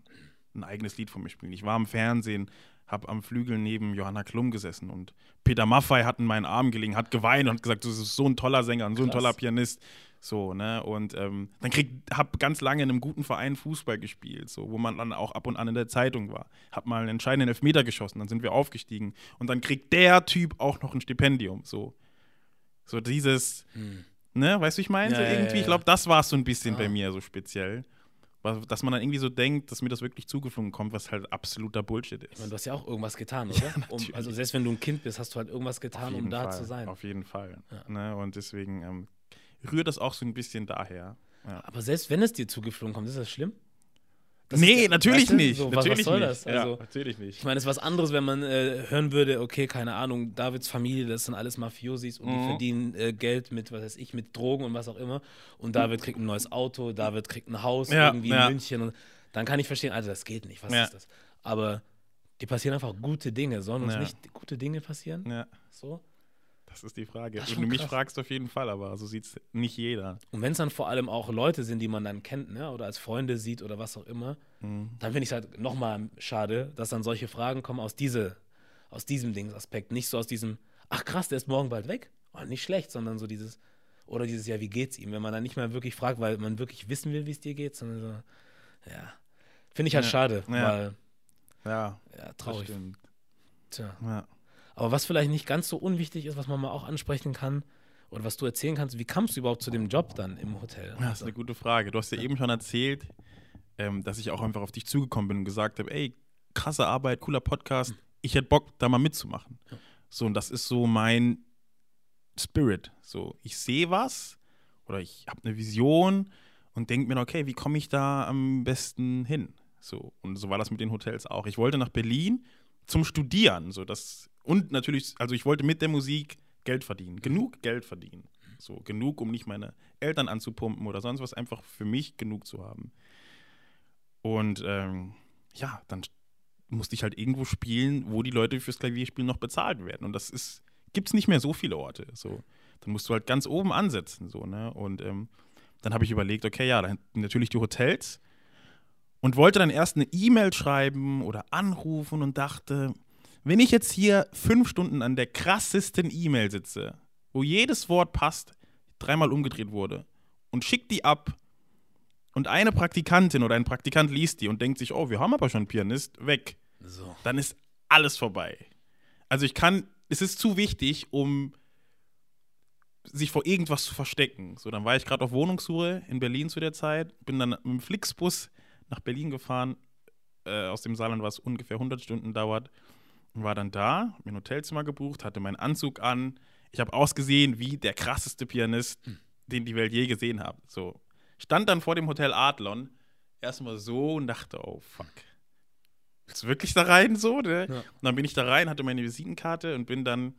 Ein eigenes Lied von mir spielen. Ich war im Fernsehen, habe am Flügel neben Johanna Klum gesessen und Peter Maffei hat in meinen Arm gelegen, hat geweint und gesagt, du bist so ein toller Sänger und so ein Krass. toller Pianist. So, ne? Und ähm, dann krieg, hab ganz lange in einem guten Verein Fußball gespielt, so, wo man dann auch ab und an in der Zeitung war. Hab mal einen entscheidenden Elfmeter geschossen, dann sind wir aufgestiegen. Und dann kriegt der Typ auch noch ein Stipendium. So, so dieses, hm. ne, weißt du, ich meine? Ja, so irgendwie, ja, ja. ich glaube, das war es so ein bisschen ah. bei mir so speziell. Dass man dann irgendwie so denkt, dass mir das wirklich zugeflogen kommt, was halt absoluter Bullshit ist. Ich meine, du hast ja auch irgendwas getan, [LAUGHS] oder? Um, also selbst wenn du ein Kind bist, hast du halt irgendwas getan, um da Fall, zu sein. Auf jeden Fall. Ne? Und deswegen ähm, rührt das auch so ein bisschen daher. Ja. Aber selbst wenn es dir zugeflogen kommt, ist das schlimm? Das nee, natürlich weißt du, nicht. So, natürlich was, soll nicht. das? Also, ja, natürlich nicht. Ich meine, es ist was anderes, wenn man äh, hören würde, okay, keine Ahnung, Davids Familie, das sind alles Mafiosis und mhm. die verdienen äh, Geld mit, was weiß ich, mit Drogen und was auch immer. Und David kriegt ein neues Auto, David kriegt ein Haus ja, irgendwie in München. Und dann kann ich verstehen, also das geht nicht, was ist das? Aber die passieren einfach gute Dinge. Sollen uns nicht gute Dinge passieren? Ja. So? Das ist die Frage. Wenn du mich krass. fragst, auf jeden Fall, aber so sieht es nicht jeder. Und wenn es dann vor allem auch Leute sind, die man dann kennt, ne, oder als Freunde sieht oder was auch immer, mhm. dann finde ich es halt nochmal schade, dass dann solche Fragen kommen aus, diese, aus diesem Dingsaspekt. Nicht so aus diesem, ach krass, der ist morgen bald weg. Oh, nicht schlecht, sondern so dieses, oder dieses, ja, wie geht's ihm? Wenn man dann nicht mehr wirklich fragt, weil man wirklich wissen will, wie es dir geht, sondern so, ja. Finde ich halt ja. schade, ja. weil. Ja, ja traurig. Tja. Ja. Aber was vielleicht nicht ganz so unwichtig ist, was man mal auch ansprechen kann, oder was du erzählen kannst, wie kamst du überhaupt zu dem Job dann im Hotel? Ja, das ist eine gute Frage. Du hast ja, ja. eben schon erzählt, ähm, dass ich auch einfach auf dich zugekommen bin und gesagt habe, ey, krasse Arbeit, cooler Podcast, mhm. ich hätte Bock, da mal mitzumachen. Ja. So, und das ist so mein Spirit. So, ich sehe was oder ich habe eine Vision und denke mir, okay, wie komme ich da am besten hin? So, und so war das mit den Hotels auch. Ich wollte nach Berlin zum Studieren. So, das und natürlich, also ich wollte mit der Musik Geld verdienen. Genug Geld verdienen. So, genug, um nicht meine Eltern anzupumpen oder sonst was, einfach für mich genug zu haben. Und ähm, ja, dann musste ich halt irgendwo spielen, wo die Leute fürs Klavierspielen noch bezahlt werden. Und das ist, gibt es nicht mehr so viele Orte. So. Dann musst du halt ganz oben ansetzen. So, ne? Und ähm, dann habe ich überlegt, okay, ja, dann natürlich die Hotels. Und wollte dann erst eine E-Mail schreiben oder anrufen und dachte, wenn ich jetzt hier fünf Stunden an der krassesten E-Mail sitze, wo jedes Wort passt, dreimal umgedreht wurde, und schickt die ab, und eine Praktikantin oder ein Praktikant liest die und denkt sich, oh, wir haben aber schon einen Pianist, weg. So. Dann ist alles vorbei. Also ich kann, es ist zu wichtig, um sich vor irgendwas zu verstecken. So, dann war ich gerade auf Wohnungssuche in Berlin zu der Zeit, bin dann mit dem Flixbus nach Berlin gefahren. Äh, aus dem Saarland, was ungefähr 100 Stunden dauert war dann da, mir ein Hotelzimmer gebucht, hatte meinen Anzug an. Ich habe ausgesehen wie der krasseste Pianist, hm. den die Welt je gesehen hat. So. Stand dann vor dem Hotel Adlon, erstmal so und dachte, oh fuck. willst du wirklich da rein? So, ne? Ja. Und dann bin ich da rein, hatte meine Visitenkarte und bin dann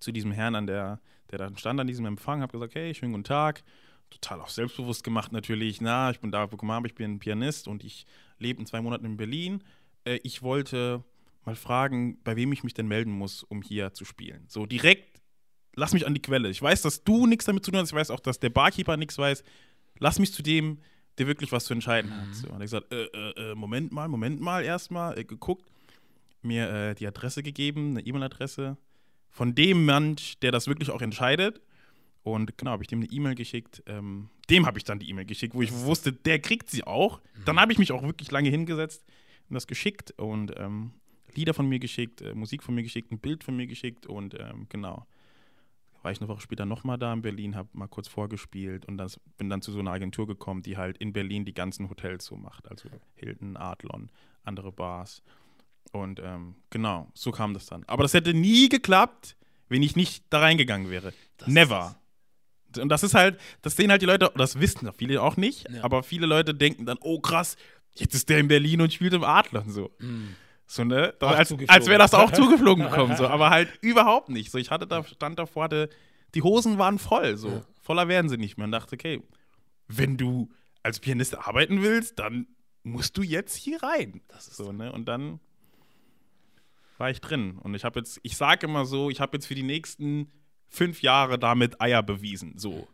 zu diesem Herrn an der, der dann stand an diesem Empfang, habe gesagt, hey, schönen guten Tag. Total auch selbstbewusst gemacht natürlich. Na, ich bin da gekommen, ich bin ein Pianist und ich lebe in zwei Monaten in Berlin. Äh, ich wollte mal fragen, bei wem ich mich denn melden muss, um hier zu spielen. So direkt, lass mich an die Quelle. Ich weiß, dass du nichts damit zu tun hast. Ich weiß auch, dass der Barkeeper nichts weiß. Lass mich zu dem, der wirklich was zu entscheiden mhm. hat. So, und er gesagt, äh, äh, äh, Moment mal, Moment mal, erstmal äh, geguckt, mir äh, die Adresse gegeben, eine E-Mail-Adresse von dem Mensch, der das wirklich auch entscheidet. Und genau, habe ich dem eine E-Mail geschickt. Ähm, dem habe ich dann die E-Mail geschickt, wo ich wusste, der kriegt sie auch. Mhm. Dann habe ich mich auch wirklich lange hingesetzt und das geschickt und ähm, Lieder von mir geschickt, äh, Musik von mir geschickt, ein Bild von mir geschickt und ähm, genau. War ich eine Woche später nochmal da in Berlin, habe mal kurz vorgespielt und das, bin dann zu so einer Agentur gekommen, die halt in Berlin die ganzen Hotels so macht. Also Hilton, Adlon, andere Bars. Und ähm, genau, so kam das dann. Aber das hätte nie geklappt, wenn ich nicht da reingegangen wäre. Das Never. Und das ist halt, das sehen halt die Leute, das wissen viele auch nicht, ja. aber viele Leute denken dann, oh krass, jetzt ist der in Berlin und spielt im Adlon so. Mhm. So, ne? Als, als wäre das auch [LAUGHS] zugeflogen gekommen, so, aber halt überhaupt nicht. So, ich hatte da, stand davor, hatte, die Hosen waren voll, so. Ja. Voller werden sie nicht mehr. Und dachte, okay, wenn du als Pianist arbeiten willst, dann musst du jetzt hier rein. Das ist so, ne? Und dann war ich drin. Und ich habe jetzt, ich sage immer so, ich habe jetzt für die nächsten fünf Jahre damit Eier bewiesen. So.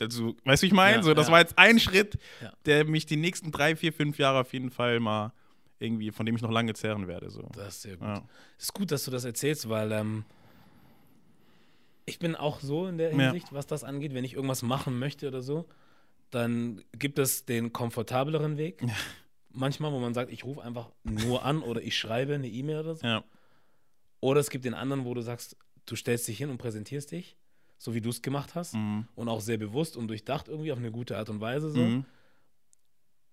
Also, weißt du, wie ich meine? Ja, so, das ja. war jetzt ein Schritt, ja. der mich die nächsten drei, vier, fünf Jahre auf jeden Fall mal irgendwie, von dem ich noch lange zehren werde. So. Das ist sehr gut. Ja. ist gut, dass du das erzählst, weil ähm, ich bin auch so in der Hinsicht, ja. was das angeht, wenn ich irgendwas machen möchte oder so, dann gibt es den komfortableren Weg. Ja. Manchmal, wo man sagt, ich rufe einfach nur an [LAUGHS] oder ich schreibe eine E-Mail oder so. Ja. Oder es gibt den anderen, wo du sagst, du stellst dich hin und präsentierst dich, so wie du es gemacht hast. Mhm. Und auch sehr bewusst und durchdacht irgendwie auf eine gute Art und Weise so. Mhm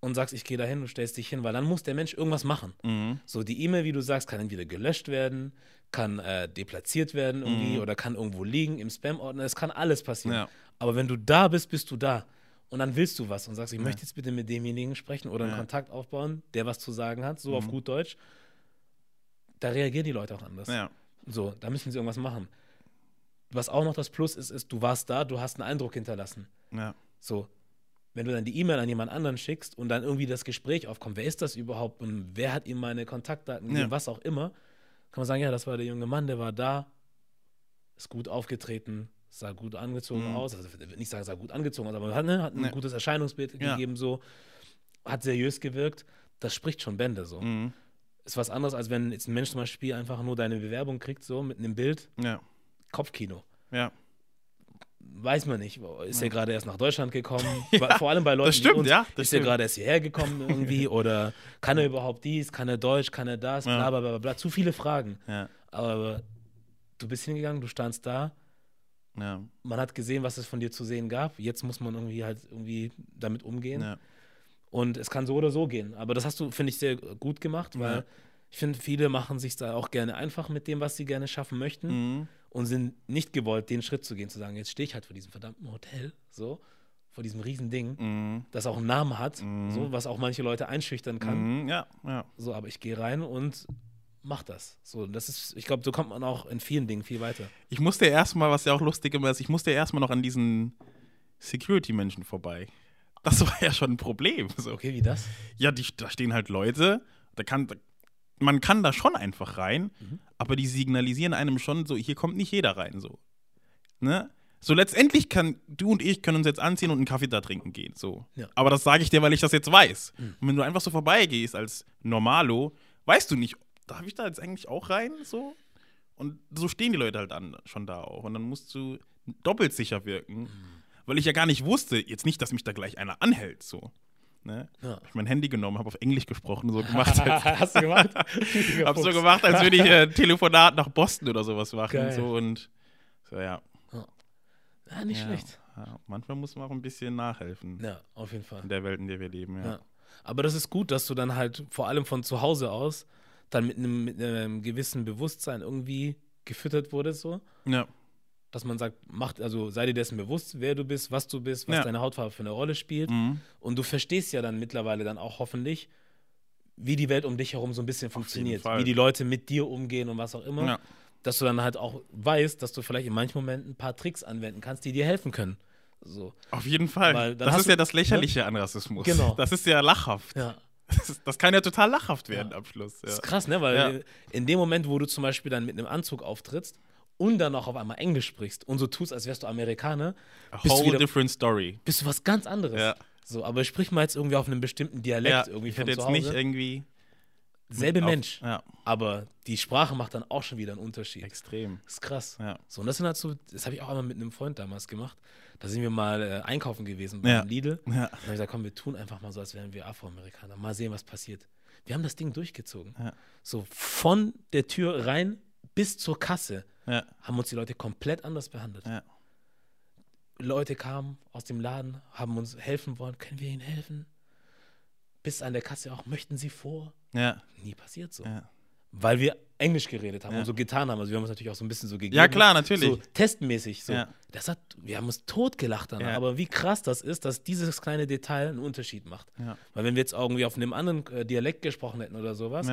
und sagst, ich gehe dahin und stellst dich hin, weil dann muss der Mensch irgendwas machen. Mhm. So die E-Mail, wie du sagst, kann entweder gelöscht werden, kann äh, deplatziert werden irgendwie mhm. oder kann irgendwo liegen im Spam-Ordner. Es kann alles passieren. Ja. Aber wenn du da bist, bist du da. Und dann willst du was und sagst, ich ja. möchte jetzt bitte mit demjenigen sprechen oder einen ja. Kontakt aufbauen, der was zu sagen hat, so mhm. auf gut Deutsch. Da reagieren die Leute auch anders. So, da müssen sie irgendwas machen. Was auch noch das Plus ist, ist, du warst da, du hast einen Eindruck hinterlassen. Ja. So, wenn du dann die E-Mail an jemand anderen schickst und dann irgendwie das Gespräch aufkommt, wer ist das überhaupt und wer hat ihm meine Kontaktdaten gegeben, ja. was auch immer, kann man sagen, ja, das war der junge Mann, der war da, ist gut aufgetreten, sah gut angezogen mhm. aus, also nicht sagen, sah gut angezogen aus, aber hat, ne, hat ein ja. gutes Erscheinungsbild ja. gegeben, so, hat seriös gewirkt, das spricht schon Bände, so. Mhm. Ist was anderes, als wenn jetzt ein Mensch zum Beispiel einfach nur deine Bewerbung kriegt, so, mit einem Bild, Kopfkino. Ja weiß man nicht. Ist er gerade erst nach Deutschland gekommen? [LAUGHS] ja, Vor allem bei Leuten, das stimmt, uns, ja, ist er gerade erst hierher gekommen irgendwie? [LAUGHS] oder kann er überhaupt dies? Kann er Deutsch? Kann er das? Bla, bla, bla, bla. Zu viele Fragen. Aber du bist hingegangen, du standst da. Man hat gesehen, was es von dir zu sehen gab. Jetzt muss man irgendwie halt irgendwie damit umgehen. Und es kann so oder so gehen. Aber das hast du, finde ich, sehr gut gemacht, weil ich finde, viele machen sich da auch gerne einfach mit dem, was sie gerne schaffen möchten. Mhm und sind nicht gewollt, den Schritt zu gehen, zu sagen, jetzt stehe ich halt vor diesem verdammten Hotel, so, vor diesem riesen Ding, mhm. das auch einen Namen hat, mhm. so, was auch manche Leute einschüchtern kann. Mhm, ja, ja. So, aber ich gehe rein und mach das. So, das ist, ich glaube, so kommt man auch in vielen Dingen viel weiter. Ich musste erstmal, was ja auch lustig immer ist, ich musste erstmal noch an diesen Security-Menschen vorbei. Das [LAUGHS] war ja schon ein Problem. So. Okay, wie das? Ja, die, da stehen halt Leute, da kann, man kann da schon einfach rein, mhm. aber die signalisieren einem schon so, hier kommt nicht jeder rein, so. Ne? So letztendlich kann du und ich können uns jetzt anziehen und einen Kaffee da trinken gehen, so. Ja. Aber das sage ich dir, weil ich das jetzt weiß. Mhm. Und wenn du einfach so vorbeigehst als Normalo, weißt du nicht, darf ich da jetzt eigentlich auch rein, so? Und so stehen die Leute halt an, schon da auch. Und dann musst du doppelt sicher wirken, mhm. weil ich ja gar nicht wusste, jetzt nicht, dass mich da gleich einer anhält, so. Ne? Ja. Ich mein Handy genommen, habe auf Englisch gesprochen, so gemacht. [LAUGHS] Hast du gemacht? [LAUGHS] hab so gemacht, als würde ich ein äh, [LAUGHS] Telefonat nach Boston oder sowas machen. Geil. So und so, ja. Ja, nicht ja, schlecht. Ja. Manchmal muss man auch ein bisschen nachhelfen. Ja, auf jeden Fall. In der Welt, in der wir leben, ja. Aber das ist gut, dass du dann halt vor allem von zu Hause aus dann mit einem, mit einem gewissen Bewusstsein irgendwie gefüttert wurdest, so. Ja dass man sagt, macht, also sei dir dessen bewusst, wer du bist, was du bist, was ja. deine Hautfarbe für eine Rolle spielt. Mhm. Und du verstehst ja dann mittlerweile dann auch hoffentlich, wie die Welt um dich herum so ein bisschen funktioniert, wie die Leute mit dir umgehen und was auch immer. Ja. Dass du dann halt auch weißt, dass du vielleicht in manchen Momenten ein paar Tricks anwenden kannst, die dir helfen können. So. Auf jeden Fall. Das ist ja das Lächerliche ne? an Rassismus. Genau. Das ist ja lachhaft. Ja. Das, ist, das, kann ja total lachhaft werden ja. am Schluss. Ja. Das ist krass, ne? Weil ja. in dem Moment, wo du zum Beispiel dann mit einem Anzug auftrittst und dann auch auf einmal Englisch sprichst und so tust, als wärst du Amerikaner, A bist whole du wieder, different story. Bist du was ganz anderes. Ja. So, aber sprich mal jetzt irgendwie auf einem bestimmten Dialekt ja, irgendwie Ich hätte jetzt nicht irgendwie selbe auf, Mensch. Ja. Aber die Sprache macht dann auch schon wieder einen Unterschied. Extrem. Das ist krass. Ja. So, und das sind halt so, das habe ich auch einmal mit einem Freund damals gemacht. Da sind wir mal äh, einkaufen gewesen bei ja. Lidl. Ja. Und habe ich gesagt, komm, wir tun einfach mal so, als wären wir Afroamerikaner. Mal sehen, was passiert. Wir haben das Ding durchgezogen. So von der Tür rein bis zur Kasse ja. haben uns die Leute komplett anders behandelt. Ja. Leute kamen aus dem Laden, haben uns helfen wollen. Können wir ihnen helfen? Bis an der Kasse auch, möchten sie vor? Ja. Nie passiert so. Weil wir Englisch geredet haben und so getan haben. Also wir haben uns natürlich auch so ein bisschen so gegeben. Ja, klar, natürlich. So testmäßig. So. Das hat, wir haben uns totgelacht danach. Aber wie krass das ist, dass dieses kleine Detail einen Unterschied macht. Weil wenn wir jetzt irgendwie auf einem anderen äh, Dialekt gesprochen hätten oder sowas,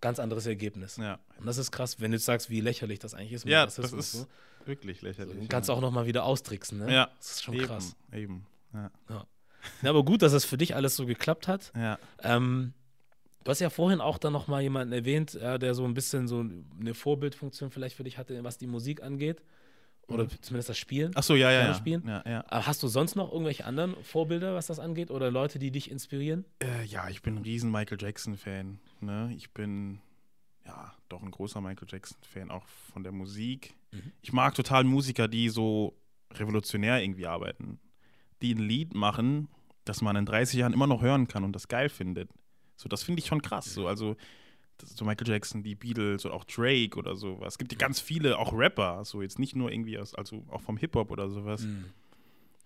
ganz anderes Ergebnis. Und das ist krass, wenn du sagst, wie lächerlich das eigentlich ist. Ja, das ist so. wirklich lächerlich. So, kannst du auch nochmal wieder austricksen, ne? Ja. Das ist schon eben, krass. Eben. Ja. Ja. aber gut, dass es für dich alles so geklappt hat. Ja. Ähm, Du hast ja vorhin auch dann nochmal jemanden erwähnt, ja, der so ein bisschen so eine Vorbildfunktion vielleicht für dich hatte, was die Musik angeht. Oder zumindest das Spielen. Ach so, ja, ja. Spielen. ja, ja. Hast du sonst noch irgendwelche anderen Vorbilder, was das angeht? Oder Leute, die dich inspirieren? Äh, ja, ich bin ein riesen Michael Jackson-Fan. Ne? Ich bin, ja, doch ein großer Michael Jackson-Fan, auch von der Musik. Mhm. Ich mag total Musiker, die so revolutionär irgendwie arbeiten. Die ein Lied machen, das man in 30 Jahren immer noch hören kann und das geil findet. So, das finde ich schon krass. So, also so Michael Jackson, die Beatles oder auch Drake oder sowas. Es gibt ja ganz viele, auch Rapper, so jetzt nicht nur irgendwie aus, also auch vom Hip-Hop oder sowas. Mhm.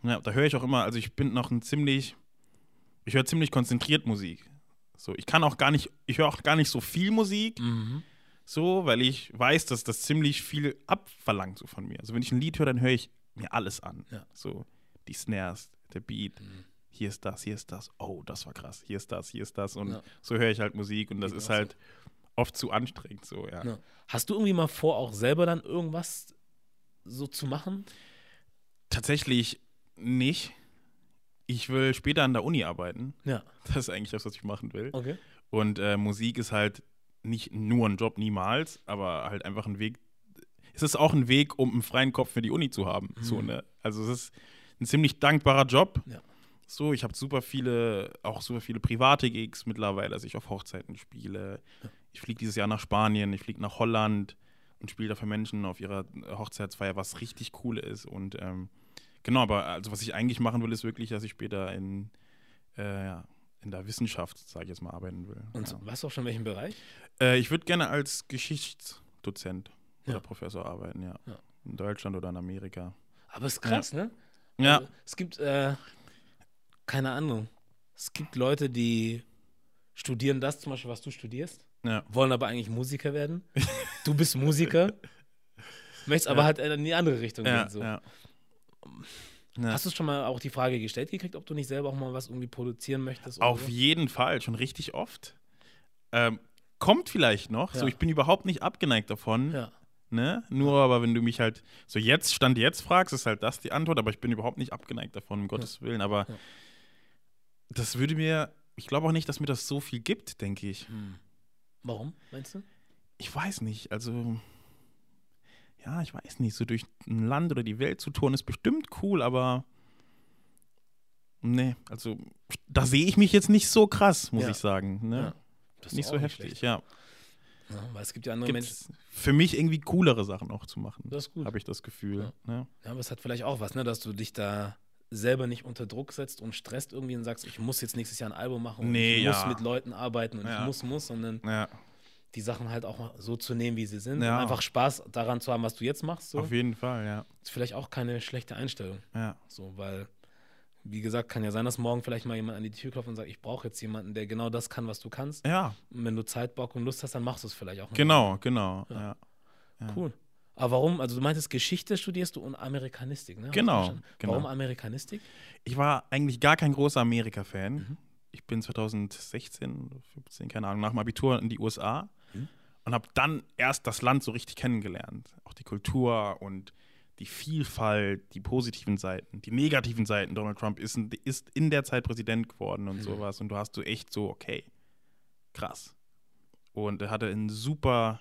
Ja, da höre ich auch immer, also ich bin noch ein ziemlich, ich höre ziemlich konzentriert Musik. So, ich kann auch gar nicht, ich höre auch gar nicht so viel Musik, mhm. so, weil ich weiß, dass das ziemlich viel abverlangt so von mir. Also wenn ich ein Lied höre, dann höre ich mir alles an. Ja. So, die Snares, der Beat, mhm hier ist das, hier ist das, oh, das war krass, hier ist das, hier ist das. Und ja. so höre ich halt Musik und das Geht ist halt oft zu anstrengend so, ja. ja. Hast du irgendwie mal vor, auch selber dann irgendwas so zu machen? Tatsächlich nicht. Ich will später an der Uni arbeiten. Ja. Das ist eigentlich das, was ich machen will. Okay. Und äh, Musik ist halt nicht nur ein Job, niemals, aber halt einfach ein Weg. Es ist auch ein Weg, um einen freien Kopf für die Uni zu haben. Mhm. So, ne? Also es ist ein ziemlich dankbarer Job. Ja. So, ich habe super viele, auch super viele private Gigs mittlerweile, dass ich auf Hochzeiten spiele. Ja. Ich fliege dieses Jahr nach Spanien, ich fliege nach Holland und spiele da für Menschen auf ihrer Hochzeitsfeier, was richtig cool ist. Und ähm, genau, aber also was ich eigentlich machen will, ist wirklich, dass ich später in, äh, ja, in der Wissenschaft, sage ich jetzt mal, arbeiten will. Und ja. weißt du auch schon, in welchem Bereich? Äh, ich würde gerne als Geschichtsdozent ja. oder Professor arbeiten, ja. ja. In Deutschland oder in Amerika. Aber es ist krass, ne? Ja. Also, es gibt äh, keine Ahnung. Es gibt Leute, die studieren das zum Beispiel, was du studierst, ja. wollen aber eigentlich Musiker werden. Du bist Musiker, [LAUGHS] möchtest aber halt in die andere Richtung ja, gehen. So. Ja. Hast du schon mal auch die Frage gestellt gekriegt, ob du nicht selber auch mal was irgendwie produzieren möchtest? Auf so? jeden Fall, schon richtig oft. Ähm, kommt vielleicht noch. So, ich bin überhaupt nicht abgeneigt davon. Ja. Ne? Nur aber wenn du mich halt so jetzt, Stand jetzt fragst, ist halt das die Antwort, aber ich bin überhaupt nicht abgeneigt davon, um Gottes Willen. Aber das würde mir, ich glaube auch nicht, dass mir das so viel gibt, denke ich. Hm. Warum, meinst du? Ich weiß nicht, also ja, ich weiß nicht, so durch ein Land oder die Welt zu touren ist bestimmt cool, aber nee, also da sehe ich mich jetzt nicht so krass, muss ja. ich sagen. Ne? Ja. nicht so heftig, nicht ja. ja. Weil es gibt ja andere Gibt's Menschen. Für mich irgendwie coolere Sachen auch zu machen. Das ist gut. Habe ich das Gefühl. Ja. Ne? ja, aber es hat vielleicht auch was, ne, dass du dich da selber nicht unter Druck setzt und stresst irgendwie und sagst, ich muss jetzt nächstes Jahr ein Album machen und nee, ich ja. muss mit Leuten arbeiten und ja. ich muss, muss, sondern ja. die Sachen halt auch so zu nehmen, wie sie sind. Und einfach Spaß daran zu haben, was du jetzt machst. So. Auf jeden Fall, ja. Ist vielleicht auch keine schlechte Einstellung. Ja. So, weil, wie gesagt, kann ja sein, dass morgen vielleicht mal jemand an die Tür klopft und sagt, ich brauche jetzt jemanden, der genau das kann, was du kannst. Ja. Und wenn du Zeit, Bock und Lust hast, dann machst du es vielleicht auch. Genau, mal. genau. Cool. Aber warum? Also du meintest Geschichte studierst du und Amerikanistik, ne? Genau, genau. Warum Amerikanistik? Ich war eigentlich gar kein großer Amerika-Fan. Mhm. ich bin 2016, 15, keine Ahnung, nach dem Abitur in die USA mhm. und habe dann erst das Land so richtig kennengelernt. Auch die Kultur und die Vielfalt, die positiven Seiten, die negativen Seiten. Donald Trump ist, ist in der Zeit Präsident geworden und mhm. sowas. Und du hast so echt so, okay, krass. Und er hatte einen super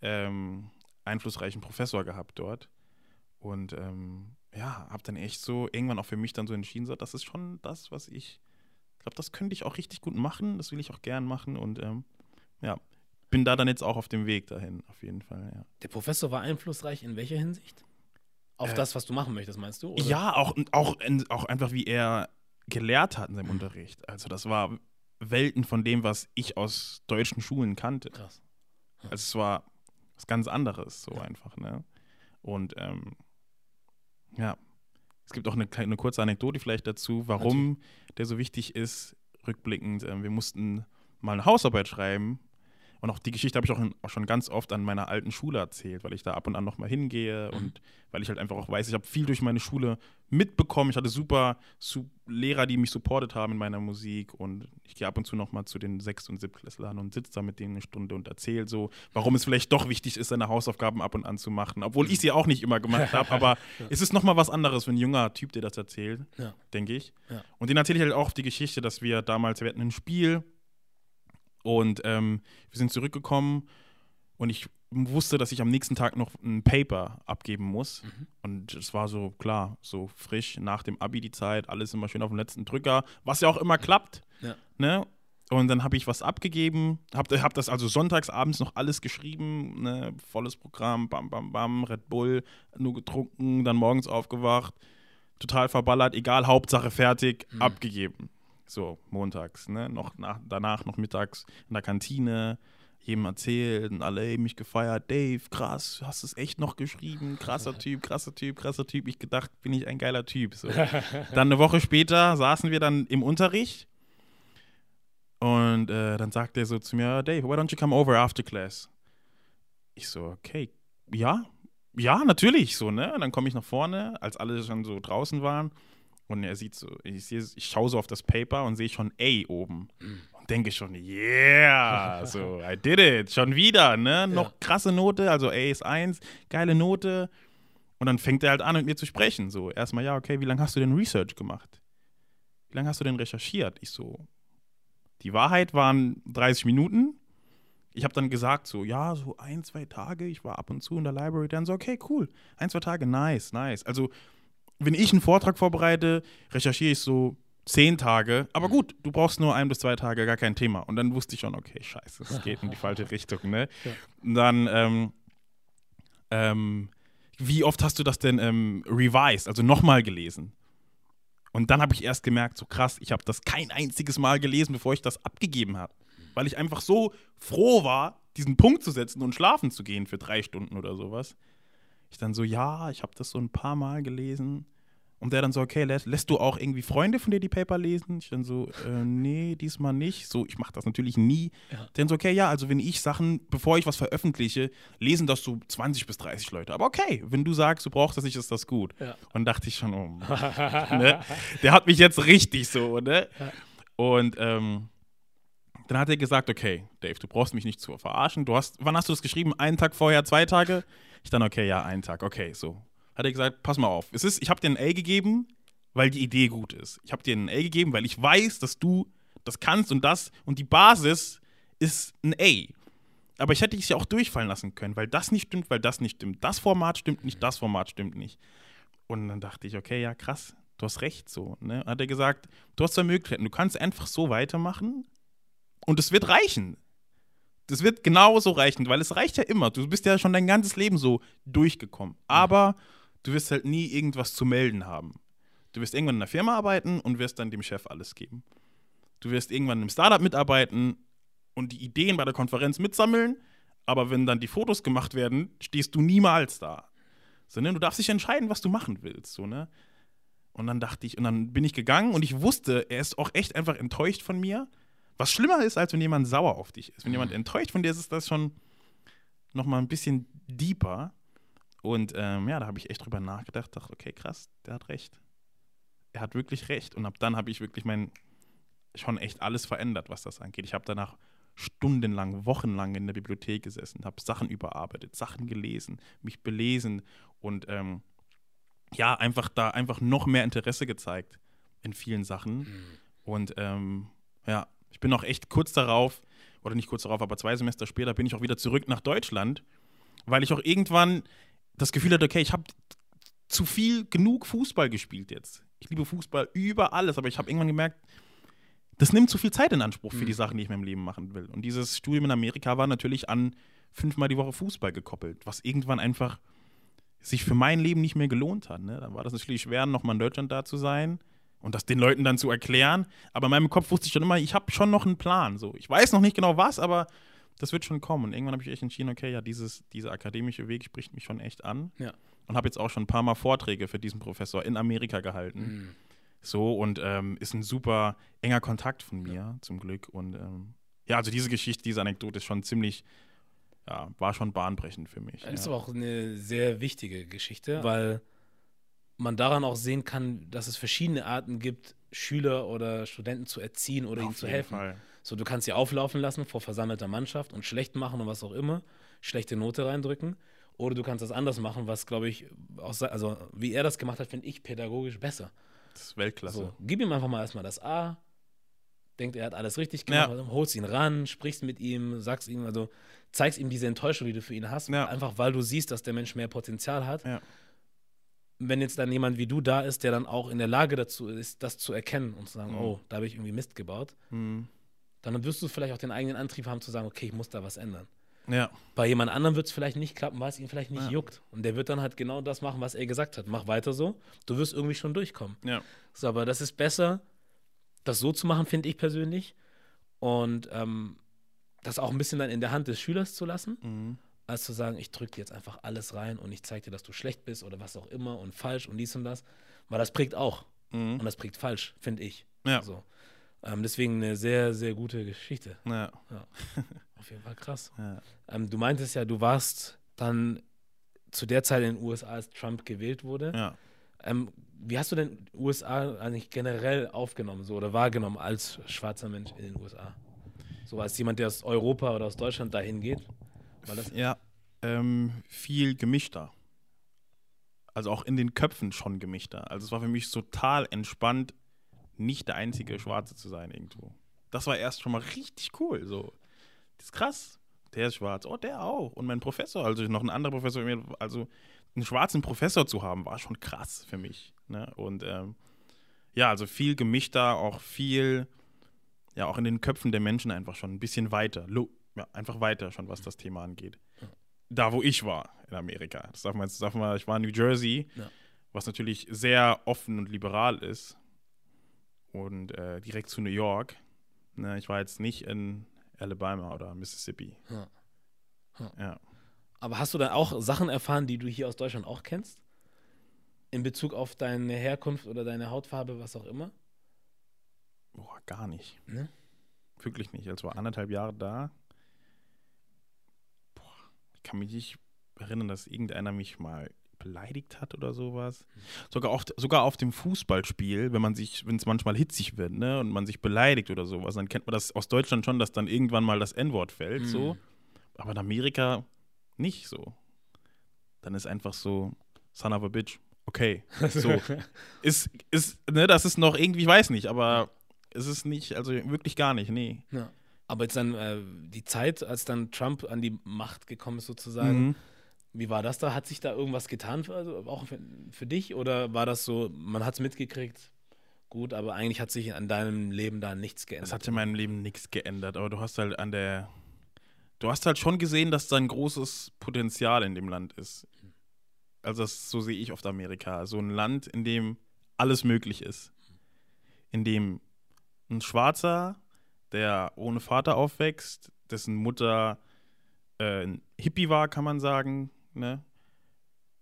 ähm, einflussreichen Professor gehabt dort. Und ähm, ja, habe dann echt so irgendwann auch für mich dann so entschieden, so, das ist schon das, was ich glaube, das könnte ich auch richtig gut machen. Das will ich auch gern machen. Und ähm, ja, bin da dann jetzt auch auf dem Weg dahin, auf jeden Fall. Ja. Der Professor war einflussreich in welcher Hinsicht? Auf äh, das, was du machen möchtest, meinst du? Oder? Ja, auch, auch, auch einfach, wie er gelehrt hat in seinem Unterricht. Also, das war Welten von dem, was ich aus deutschen Schulen kannte. Krass. Also, es war was ganz anderes, so ja. einfach, ne? Und ähm, ja, es gibt auch eine, eine kurze Anekdote vielleicht dazu, warum Natürlich. der so wichtig ist, rückblickend. Ähm, wir mussten mal eine Hausarbeit schreiben und auch die Geschichte habe ich auch, in, auch, schon ganz oft an meiner alten Schule erzählt, weil ich da ab und an nochmal hingehe mhm. und weil ich halt einfach auch weiß, ich habe viel durch meine Schule mitbekommen. Ich hatte super, super Lehrer, die mich supportet haben in meiner Musik und ich gehe ab und zu nochmal zu den Sechst- und Siebtklässlern und sitze da mit denen eine Stunde und erzähle so, warum es vielleicht doch wichtig ist, seine Hausaufgaben ab und an zu machen. Obwohl ich sie auch nicht immer gemacht habe, [LAUGHS] aber ja. es ist nochmal was anderes, wenn ein junger Typ dir das erzählt, ja. denke ich. Ja. Und den erzähle ich halt auch die Geschichte, dass wir damals, wir hatten ein Spiel, und ähm, wir sind zurückgekommen und ich wusste, dass ich am nächsten Tag noch ein Paper abgeben muss. Mhm. Und es war so, klar, so frisch nach dem Abi die Zeit, alles immer schön auf dem letzten Drücker, was ja auch immer klappt. Ja. Ne? Und dann habe ich was abgegeben, habe hab das also sonntags abends noch alles geschrieben, ne? volles Programm, bam, bam, bam, Red Bull, nur getrunken, dann morgens aufgewacht, total verballert, egal, Hauptsache fertig, mhm. abgegeben. So, montags, ne? Noch nach, danach noch mittags in der Kantine, jedem erzählt und alle haben mich gefeiert. Dave, krass, hast es echt noch geschrieben. Krasser [LAUGHS] Typ, krasser Typ, krasser Typ. Ich gedacht, bin ich ein geiler Typ. So. [LAUGHS] dann eine Woche später saßen wir dann im Unterricht und äh, dann sagt er so zu mir, Dave, why don't you come over after class? Ich so, okay, ja, ja, natürlich, so, ne? Und dann komme ich nach vorne, als alle schon so draußen waren. Und er sieht so, ich, sehe, ich schaue so auf das Paper und sehe schon A oben. Und denke schon, yeah, [LAUGHS] so, I did it, schon wieder, ne? Noch ja. krasse Note, also A ist 1, geile Note. Und dann fängt er halt an, mit mir zu sprechen. So, erstmal, ja, okay, wie lange hast du denn Research gemacht? Wie lange hast du denn recherchiert? Ich so, die Wahrheit waren 30 Minuten. Ich habe dann gesagt, so, ja, so ein, zwei Tage. Ich war ab und zu in der Library. Dann so, okay, cool. Ein, zwei Tage, nice, nice. Also, wenn ich einen Vortrag vorbereite, recherchiere ich so zehn Tage. Aber gut, du brauchst nur ein bis zwei Tage, gar kein Thema. Und dann wusste ich schon, okay, scheiße, es geht in die falsche [LAUGHS] Richtung, ne? Ja. Und dann, ähm, ähm, wie oft hast du das denn ähm, revised, also nochmal gelesen? Und dann habe ich erst gemerkt, so krass, ich habe das kein einziges Mal gelesen, bevor ich das abgegeben habe. Weil ich einfach so froh war, diesen Punkt zu setzen und schlafen zu gehen für drei Stunden oder sowas. Ich dann so, ja, ich habe das so ein paar Mal gelesen. Und der dann so, okay, lässt, lässt, du auch irgendwie Freunde von dir die Paper lesen? Ich dann so, äh, nee, diesmal nicht. So, ich mache das natürlich nie. Ja. Dann so, okay, ja, also wenn ich Sachen, bevor ich was veröffentliche, lesen das so 20 bis 30 Leute. Aber okay, wenn du sagst, du brauchst das nicht, ist das gut. Ja. Und dachte ich schon, oh, [LAUGHS] ne? der hat mich jetzt richtig so, ne? Ja. Und ähm, dann hat er gesagt, okay, Dave, du brauchst mich nicht zu verarschen. Du hast, wann hast du das geschrieben? Einen Tag vorher, zwei Tage? Ich dann, okay, ja, einen Tag, okay, so. Hat er gesagt, pass mal auf. Es ist, ich habe dir ein A gegeben, weil die Idee gut ist. Ich habe dir ein A gegeben, weil ich weiß, dass du das kannst und das und die Basis ist ein A. Aber ich hätte es ja auch durchfallen lassen können, weil das nicht stimmt, weil das nicht stimmt. Das Format stimmt nicht, das Format stimmt nicht. Und dann dachte ich, okay, ja, krass, du hast recht so. Ne? Hat er gesagt, du hast zwei Möglichkeiten. Du kannst einfach so weitermachen und es wird reichen. Das wird genauso reichen, weil es reicht ja immer. Du bist ja schon dein ganzes Leben so durchgekommen. Aber du wirst halt nie irgendwas zu melden haben. Du wirst irgendwann in einer Firma arbeiten und wirst dann dem Chef alles geben. Du wirst irgendwann im Startup mitarbeiten und die Ideen bei der Konferenz mitsammeln, aber wenn dann die Fotos gemacht werden, stehst du niemals da. Sondern du darfst dich entscheiden, was du machen willst. So, ne? Und dann dachte ich, und dann bin ich gegangen und ich wusste, er ist auch echt einfach enttäuscht von mir, was schlimmer ist, als wenn jemand sauer auf dich ist. Wenn jemand mhm. enttäuscht von dir ist, ist das schon noch mal ein bisschen deeper. Und ähm, ja, da habe ich echt drüber nachgedacht, dachte, okay, krass, der hat recht. Er hat wirklich recht. Und ab dann habe ich wirklich mein schon echt alles verändert, was das angeht. Ich habe danach stundenlang, wochenlang in der Bibliothek gesessen, habe Sachen überarbeitet, Sachen gelesen, mich belesen und ähm, ja, einfach da einfach noch mehr Interesse gezeigt in vielen Sachen. Mhm. Und ähm, ja, ich bin auch echt kurz darauf, oder nicht kurz darauf, aber zwei Semester später bin ich auch wieder zurück nach Deutschland, weil ich auch irgendwann das Gefühl hatte, okay, ich habe zu viel genug Fußball gespielt jetzt. Ich liebe Fußball über alles, aber ich habe irgendwann gemerkt, das nimmt zu viel Zeit in Anspruch für die mhm. Sachen, die ich in meinem Leben machen will. Und dieses Studium in Amerika war natürlich an fünfmal die Woche Fußball gekoppelt, was irgendwann einfach sich für mein Leben nicht mehr gelohnt hat. Ne? Dann war das natürlich schwer, nochmal in Deutschland da zu sein und das den Leuten dann zu erklären. Aber in meinem Kopf wusste ich schon immer, ich habe schon noch einen Plan. So. Ich weiß noch nicht genau was, aber das wird schon kommen. Und irgendwann habe ich echt entschieden, okay, ja, dieses, dieser akademische Weg spricht mich schon echt an. Ja. Und habe jetzt auch schon ein paar Mal Vorträge für diesen Professor in Amerika gehalten. Mhm. So, und ähm, ist ein super enger Kontakt von mir, ja. zum Glück. Und ähm, ja, also diese Geschichte, diese Anekdote ist schon ziemlich, ja, war schon bahnbrechend für mich. Das ist ja. aber auch eine sehr wichtige Geschichte, weil man daran auch sehen kann, dass es verschiedene Arten gibt, Schüler oder Studenten zu erziehen oder Auf ihnen zu helfen. Fall. So, du kannst sie auflaufen lassen vor versammelter Mannschaft und schlecht machen und was auch immer, schlechte Note reindrücken. Oder du kannst das anders machen, was, glaube ich, auch, also wie er das gemacht hat, finde ich pädagogisch besser. Das ist Weltklasse. So, gib ihm einfach mal erstmal das A, denkt, er hat alles richtig gemacht, ja. holst ihn ran, sprichst mit ihm, sagst ihm, also zeigst ihm diese Enttäuschung, die du für ihn hast, ja. einfach weil du siehst, dass der Mensch mehr Potenzial hat. Ja. Wenn jetzt dann jemand wie du da ist, der dann auch in der Lage dazu ist, das zu erkennen und zu sagen, mhm. oh, da habe ich irgendwie Mist gebaut, mhm. dann wirst du vielleicht auch den eigenen Antrieb haben zu sagen, okay, ich muss da was ändern. Ja. Bei jemand anderem wird es vielleicht nicht klappen, weil es ihn vielleicht nicht ja. juckt. Und der wird dann halt genau das machen, was er gesagt hat. Mach weiter so. Du wirst irgendwie schon durchkommen. Ja. So, aber das ist besser, das so zu machen, finde ich persönlich. Und ähm, das auch ein bisschen dann in der Hand des Schülers zu lassen, mhm. Als zu sagen, ich drücke dir jetzt einfach alles rein und ich zeige dir, dass du schlecht bist oder was auch immer und falsch und dies und das. Weil das prägt auch. Mhm. Und das prägt falsch, finde ich. Ja. So. Ähm, deswegen eine sehr, sehr gute Geschichte. Ja. ja. [LAUGHS] Auf jeden Fall krass. Ja. Ähm, du meintest ja, du warst dann zu der Zeit in den USA, als Trump gewählt wurde. Ja. Ähm, wie hast du denn USA eigentlich generell aufgenommen so, oder wahrgenommen als schwarzer Mensch in den USA? So als jemand, der aus Europa oder aus Deutschland dahin geht? Ja, ähm, viel gemischter. Also auch in den Köpfen schon gemischter. Also es war für mich total entspannt, nicht der einzige Schwarze zu sein irgendwo. Das war erst schon mal richtig cool. So, das ist krass. Der ist schwarz. Oh, der auch. Und mein Professor, also noch ein anderer Professor, also einen schwarzen Professor zu haben, war schon krass für mich. Ne? Und ähm, ja, also viel gemischter, auch viel, ja, auch in den Köpfen der Menschen einfach schon ein bisschen weiter. Ja, einfach weiter schon, was das Thema angeht. Da, wo ich war in Amerika. Das darf man jetzt, darf man, ich war in New Jersey, ja. was natürlich sehr offen und liberal ist und äh, direkt zu New York. Ne, ich war jetzt nicht in Alabama oder Mississippi. Ja. Ja. ja. Aber hast du da auch Sachen erfahren, die du hier aus Deutschland auch kennst? In Bezug auf deine Herkunft oder deine Hautfarbe, was auch immer? Boah, gar nicht. Ne? Wirklich nicht. Also war anderthalb Jahre da. Ich kann mich nicht erinnern, dass irgendeiner mich mal beleidigt hat oder sowas. Sogar auf, sogar auf dem Fußballspiel, wenn man sich, wenn es manchmal hitzig wird, ne, und man sich beleidigt oder sowas, dann kennt man das aus Deutschland schon, dass dann irgendwann mal das N-Wort fällt, mhm. so. Aber in Amerika nicht so. Dann ist einfach so, son of a bitch, okay. [LAUGHS] So. ist, ist, ne, das ist noch irgendwie, ich weiß nicht, aber es ist nicht, also wirklich gar nicht, nee. Ja. Aber jetzt dann äh, die Zeit, als dann Trump an die Macht gekommen ist, sozusagen, mhm wie war das da? Hat sich da irgendwas getan, für, also auch für, für dich? Oder war das so, man hat es mitgekriegt, gut, aber eigentlich hat sich an deinem Leben da nichts geändert? Es hat in meinem Leben nichts geändert, aber du hast halt an der, du hast halt schon gesehen, dass da ein großes Potenzial in dem Land ist. Also das, so sehe ich oft Amerika. So ein Land, in dem alles möglich ist. In dem ein Schwarzer, der ohne Vater aufwächst, dessen Mutter äh, ein Hippie war, kann man sagen, ne,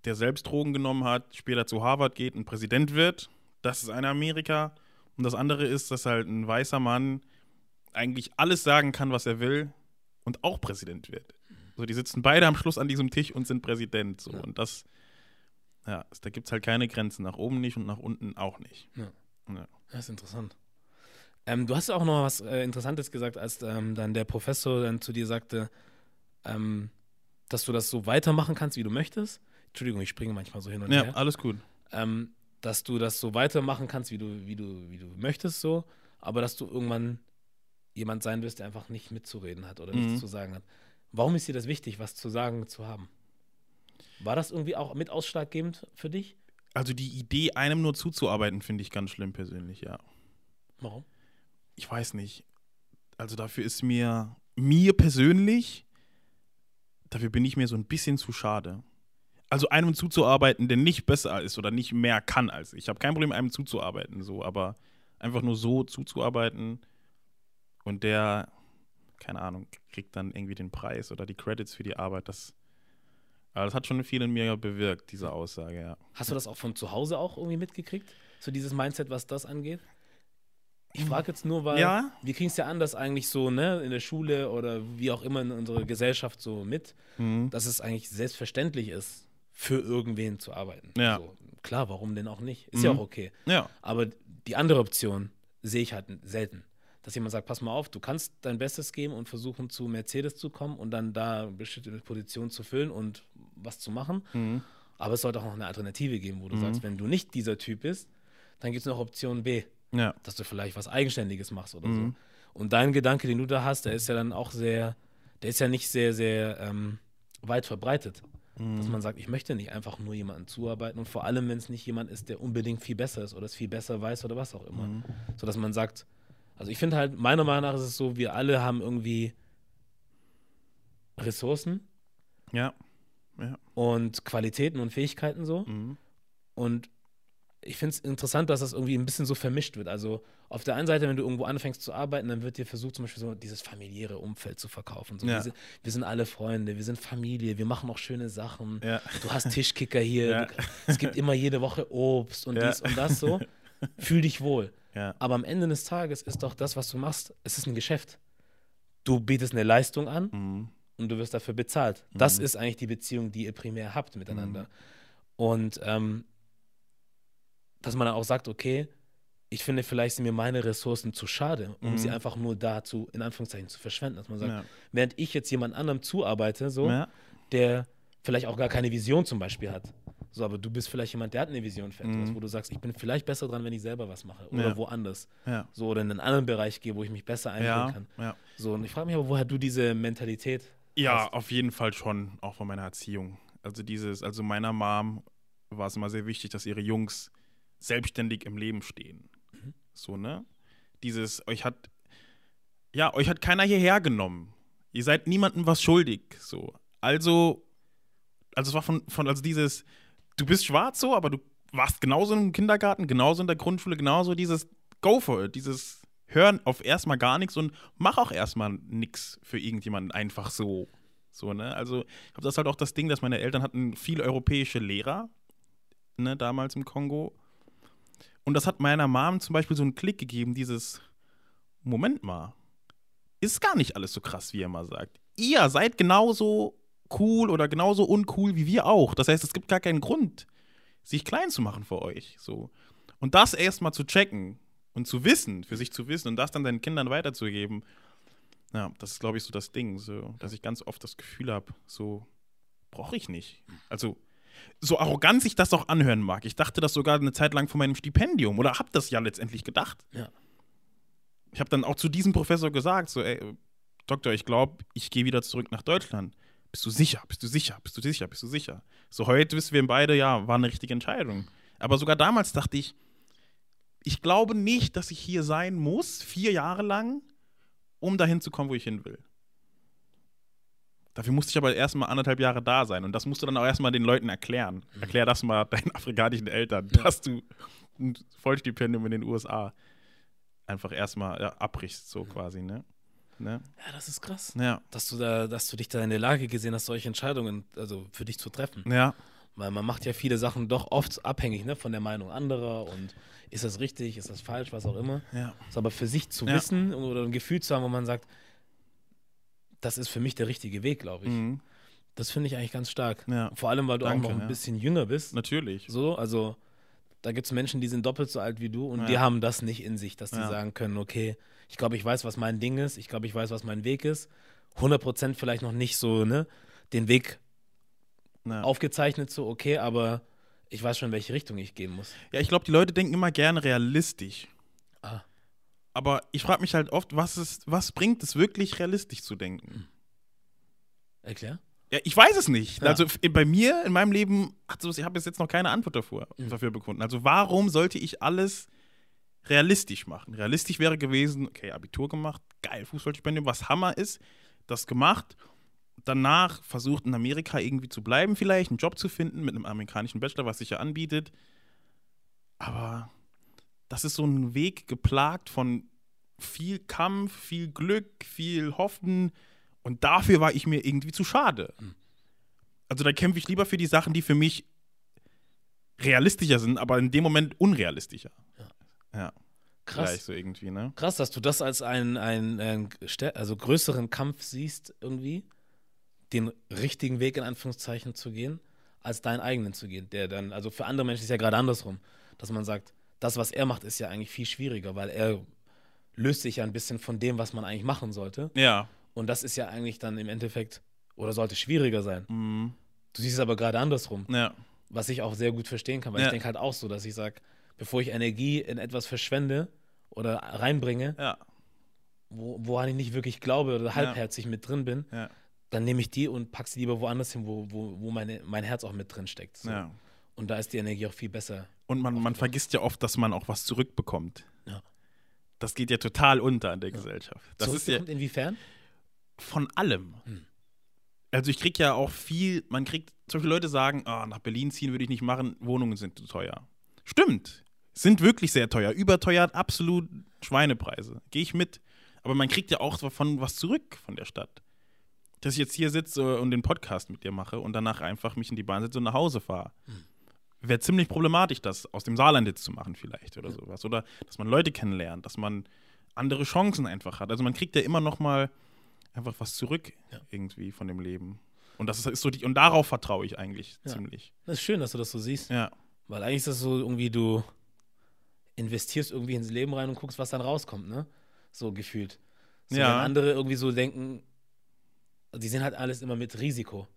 der selbst Drogen genommen hat, später zu Harvard geht und Präsident wird. Das ist eine Amerika. Und das andere ist, dass halt ein weißer Mann eigentlich alles sagen kann, was er will und auch Präsident wird. So, die sitzen beide am Schluss an diesem Tisch und sind Präsident. So. Ja. Und das, ja, da gibt es halt keine Grenzen. Nach oben nicht und nach unten auch nicht. Ja. ja. Das ist interessant. Ähm, du hast auch noch was äh, Interessantes gesagt, als ähm, dann der Professor dann zu dir sagte, ähm, dass du das so weitermachen kannst, wie du möchtest. Entschuldigung, ich springe manchmal so hin und ja, her. Ja, alles gut. Ähm, dass du das so weitermachen kannst, wie du, wie du, wie du möchtest, so, aber dass du irgendwann jemand sein wirst, der einfach nicht mitzureden hat oder mhm. nichts zu sagen hat. Warum ist dir das wichtig, was zu sagen zu haben? War das irgendwie auch mit ausschlaggebend für dich? Also die Idee, einem nur zuzuarbeiten, finde ich ganz schlimm persönlich, ja. Warum? Ich weiß nicht. Also dafür ist mir, mir persönlich, dafür bin ich mir so ein bisschen zu schade also einem zuzuarbeiten, der nicht besser ist oder nicht mehr kann als ich. Ich habe kein Problem, einem zuzuarbeiten, so, aber einfach nur so zuzuarbeiten und der, keine Ahnung, kriegt dann irgendwie den Preis oder die Credits für die Arbeit, das, das hat schon viel in mir bewirkt, diese Aussage, ja. Hast du das auch von zu Hause auch irgendwie mitgekriegt? So dieses Mindset, was das angeht? Ich frage jetzt nur, weil ja? wir kriegen es ja anders eigentlich so, ne, in der Schule oder wie auch immer in unserer Gesellschaft so mit, mhm. dass es eigentlich selbstverständlich ist, für irgendwen zu arbeiten. Ja. So, klar, warum denn auch nicht? Ist mhm. ja auch okay. Ja. Aber die andere Option sehe ich halt selten. Dass jemand sagt, pass mal auf, du kannst dein Bestes geben und versuchen zu Mercedes zu kommen und dann da bestimmte Position zu füllen und was zu machen. Mhm. Aber es sollte auch noch eine Alternative geben, wo du mhm. sagst, wenn du nicht dieser Typ bist, dann gibt es noch Option B. Ja. Dass du vielleicht was Eigenständiges machst oder so. Mhm. Und dein Gedanke, den du da hast, der ist ja dann auch sehr, der ist ja nicht sehr, sehr ähm, weit verbreitet. Mhm. Dass man sagt, ich möchte nicht einfach nur jemanden zuarbeiten und vor allem, wenn es nicht jemand ist, der unbedingt viel besser ist oder es viel besser weiß oder was auch immer. Mhm. So dass man sagt, also ich finde halt, meiner Meinung nach ist es so, wir alle haben irgendwie Ressourcen. Ja. ja. Und Qualitäten und Fähigkeiten so. Mhm. Und ich finde es interessant, dass das irgendwie ein bisschen so vermischt wird. Also auf der einen Seite, wenn du irgendwo anfängst zu arbeiten, dann wird dir versucht, zum Beispiel so dieses familiäre Umfeld zu verkaufen. So, ja. wir, sind, wir, sind, alle Freunde, wir sind Familie, wir machen auch schöne Sachen. Ja. Du hast Tischkicker hier, ja. du, es gibt immer jede Woche Obst und dies und das so. Fühl dich wohl. Aber am Ende des Tages ist doch das, was du machst, es ist ein Geschäft. Du bietest eine Leistung an mhm. und du wirst dafür bezahlt. Mhm. Das ist eigentlich die Beziehung, die ihr primär habt miteinander. Mhm. Und ähm, dass man dann auch sagt, okay, ich finde, vielleicht sind mir meine Ressourcen zu schade, um mhm. sie einfach nur dazu, in Anführungszeichen, zu verschwenden. Dass man sagt, ja. während ich jetzt jemand anderem zuarbeite, so, ja. der vielleicht auch gar keine Vision zum Beispiel hat. So, aber du bist vielleicht jemand, der hat eine Vision für etwas, mhm. wo du sagst, ich bin vielleicht besser dran, wenn ich selber was mache. Oder ja. woanders. So, oder in einen anderen Bereich gehe, wo ich mich besser einbringen kann. Ja. So, und ich frage mich aber, woher du diese Mentalität Ja, hast. auf jeden Fall schon, auch von meiner Erziehung. Also dieses, also meiner Mom war es immer sehr wichtig, dass ihre Jungs selbstständig im Leben stehen. Mhm. So, ne? Dieses, euch hat, ja, euch hat keiner hierher genommen. Ihr seid niemandem was schuldig. So. Also, also es war von, von, also dieses, du bist schwarz so, aber du warst genauso im Kindergarten, genauso in der Grundschule, genauso dieses Go for it, dieses Hören auf erstmal gar nichts und mach auch erstmal nichts für irgendjemanden einfach so. So, ne? Also, ich habe das halt auch das Ding, dass meine Eltern hatten viele europäische Lehrer, ne, damals im Kongo. Und das hat meiner Mom zum Beispiel so einen Klick gegeben, dieses, Moment mal, ist gar nicht alles so krass, wie er mal sagt. Ihr seid genauso cool oder genauso uncool wie wir auch. Das heißt, es gibt gar keinen Grund, sich klein zu machen für euch. So. Und das erstmal zu checken und zu wissen, für sich zu wissen und das dann deinen Kindern weiterzugeben, ja, das ist, glaube ich, so das Ding, so, dass ich ganz oft das Gefühl habe, so brauche ich nicht. Also so arrogant sich das auch anhören mag. Ich dachte das sogar eine Zeit lang von meinem Stipendium oder habe das ja letztendlich gedacht. Ja. Ich habe dann auch zu diesem Professor gesagt, so, ey, Doktor, ich glaube, ich gehe wieder zurück nach Deutschland. Bist du sicher? Bist du sicher? Bist du sicher? Bist du sicher? So heute wissen wir beide, ja, war eine richtige Entscheidung. Aber sogar damals dachte ich, ich glaube nicht, dass ich hier sein muss, vier Jahre lang, um dahin zu kommen, wo ich hin will. Dafür musste ich aber erstmal anderthalb Jahre da sein. Und das musst du dann auch erstmal den Leuten erklären. Mhm. Erklär das mal [LAUGHS] deinen afrikanischen Eltern, ja. dass du ein Vollstipendium in den USA einfach erstmal ja, abbrichst, so quasi, ne? ne? Ja, das ist krass. Ja. Dass du da, dass du dich da in der Lage gesehen hast, solche Entscheidungen, also für dich zu treffen. Ja. Weil man macht ja viele Sachen doch oft abhängig, ne, von der Meinung anderer und ist das richtig, ist das falsch, was auch immer. Ja. Ist aber für sich zu ja. wissen oder ein Gefühl zu haben, wo man sagt, das ist für mich der richtige Weg, glaube ich. Mhm. Das finde ich eigentlich ganz stark. Ja. Vor allem, weil du Danke, auch noch ein bisschen jünger bist. Natürlich. So, also da gibt es Menschen, die sind doppelt so alt wie du und die haben das nicht in sich, dass die sagen können, okay, ich glaube, ich weiß, was mein Ding ist, ich glaube, ich weiß, was mein Weg ist. 100% vielleicht noch nicht so, ne, den Weg aufgezeichnet, so, okay, aber ich weiß schon, in welche Richtung ich gehen muss. Ja, ich glaube, die Leute denken immer gerne realistisch. Ah. Aber ich frage mich halt oft, was, ist, was bringt es wirklich, realistisch zu denken? Erklär. Ja, ich weiß es nicht. Ja. Also bei mir, in meinem Leben, also ich habe bis jetzt noch keine Antwort davor, mhm. dafür bekommen. Also warum sollte ich alles realistisch machen? Realistisch wäre gewesen, okay, Abitur gemacht, geil, Fußballstipendium, was Hammer ist, das gemacht. Danach versucht in Amerika irgendwie zu bleiben, vielleicht einen Job zu finden mit einem amerikanischen Bachelor, was sich ja anbietet. Aber das ist so ein Weg geplagt von viel Kampf, viel Glück, viel Hoffen, und dafür war ich mir irgendwie zu schade. Hm. Also da kämpfe ich lieber für die Sachen, die für mich realistischer sind, aber in dem Moment unrealistischer. Ja. ja. Krass. So irgendwie, ne? Krass, dass du das als einen, einen, einen also größeren Kampf siehst, irgendwie, den richtigen Weg in Anführungszeichen zu gehen, als deinen eigenen zu gehen. Der dann, also für andere Menschen ist ja gerade andersrum, dass man sagt, das, was er macht, ist ja eigentlich viel schwieriger, weil er löst sich ja ein bisschen von dem, was man eigentlich machen sollte. Ja. Und das ist ja eigentlich dann im Endeffekt, oder sollte schwieriger sein. Mhm. Du siehst es aber gerade andersrum. Ja. Was ich auch sehr gut verstehen kann, weil ja. ich denke halt auch so, dass ich sage, bevor ich Energie in etwas verschwende oder reinbringe, ja. wo, woran ich nicht wirklich glaube oder halbherzig ja. mit drin bin, dann nehme ich die und packe sie lieber woanders hin, wo, wo, wo meine, mein Herz auch mit drin steckt. So. Und da ist die Energie auch viel besser. Und man, man vergisst ja oft, dass man auch was zurückbekommt. Ja. Das geht ja total unter in der Gesellschaft. Das ist ja, inwiefern? von allem. Hm. Also ich kriege ja auch viel, man kriegt, solche Leute sagen, oh, nach Berlin ziehen würde ich nicht machen, Wohnungen sind zu teuer. Stimmt, sind wirklich sehr teuer, überteuert, absolut Schweinepreise. Gehe ich mit. Aber man kriegt ja auch davon was zurück von der Stadt. Dass ich jetzt hier sitze und den Podcast mit dir mache und danach einfach mich in die Bahn setze und nach Hause fahre. Hm. Wäre ziemlich problematisch, das aus dem Saarland jetzt zu machen, vielleicht oder ja. sowas. Oder dass man Leute kennenlernt, dass man andere Chancen einfach hat. Also man kriegt ja immer noch mal einfach was zurück ja. irgendwie von dem Leben. Und das ist so die, und darauf vertraue ich eigentlich ja. ziemlich. Das ist schön, dass du das so siehst. Ja. Weil eigentlich ist das so irgendwie, du investierst irgendwie ins Leben rein und guckst, was dann rauskommt, ne? So gefühlt. So, ja. Wenn andere irgendwie so denken, die sind halt alles immer mit Risiko.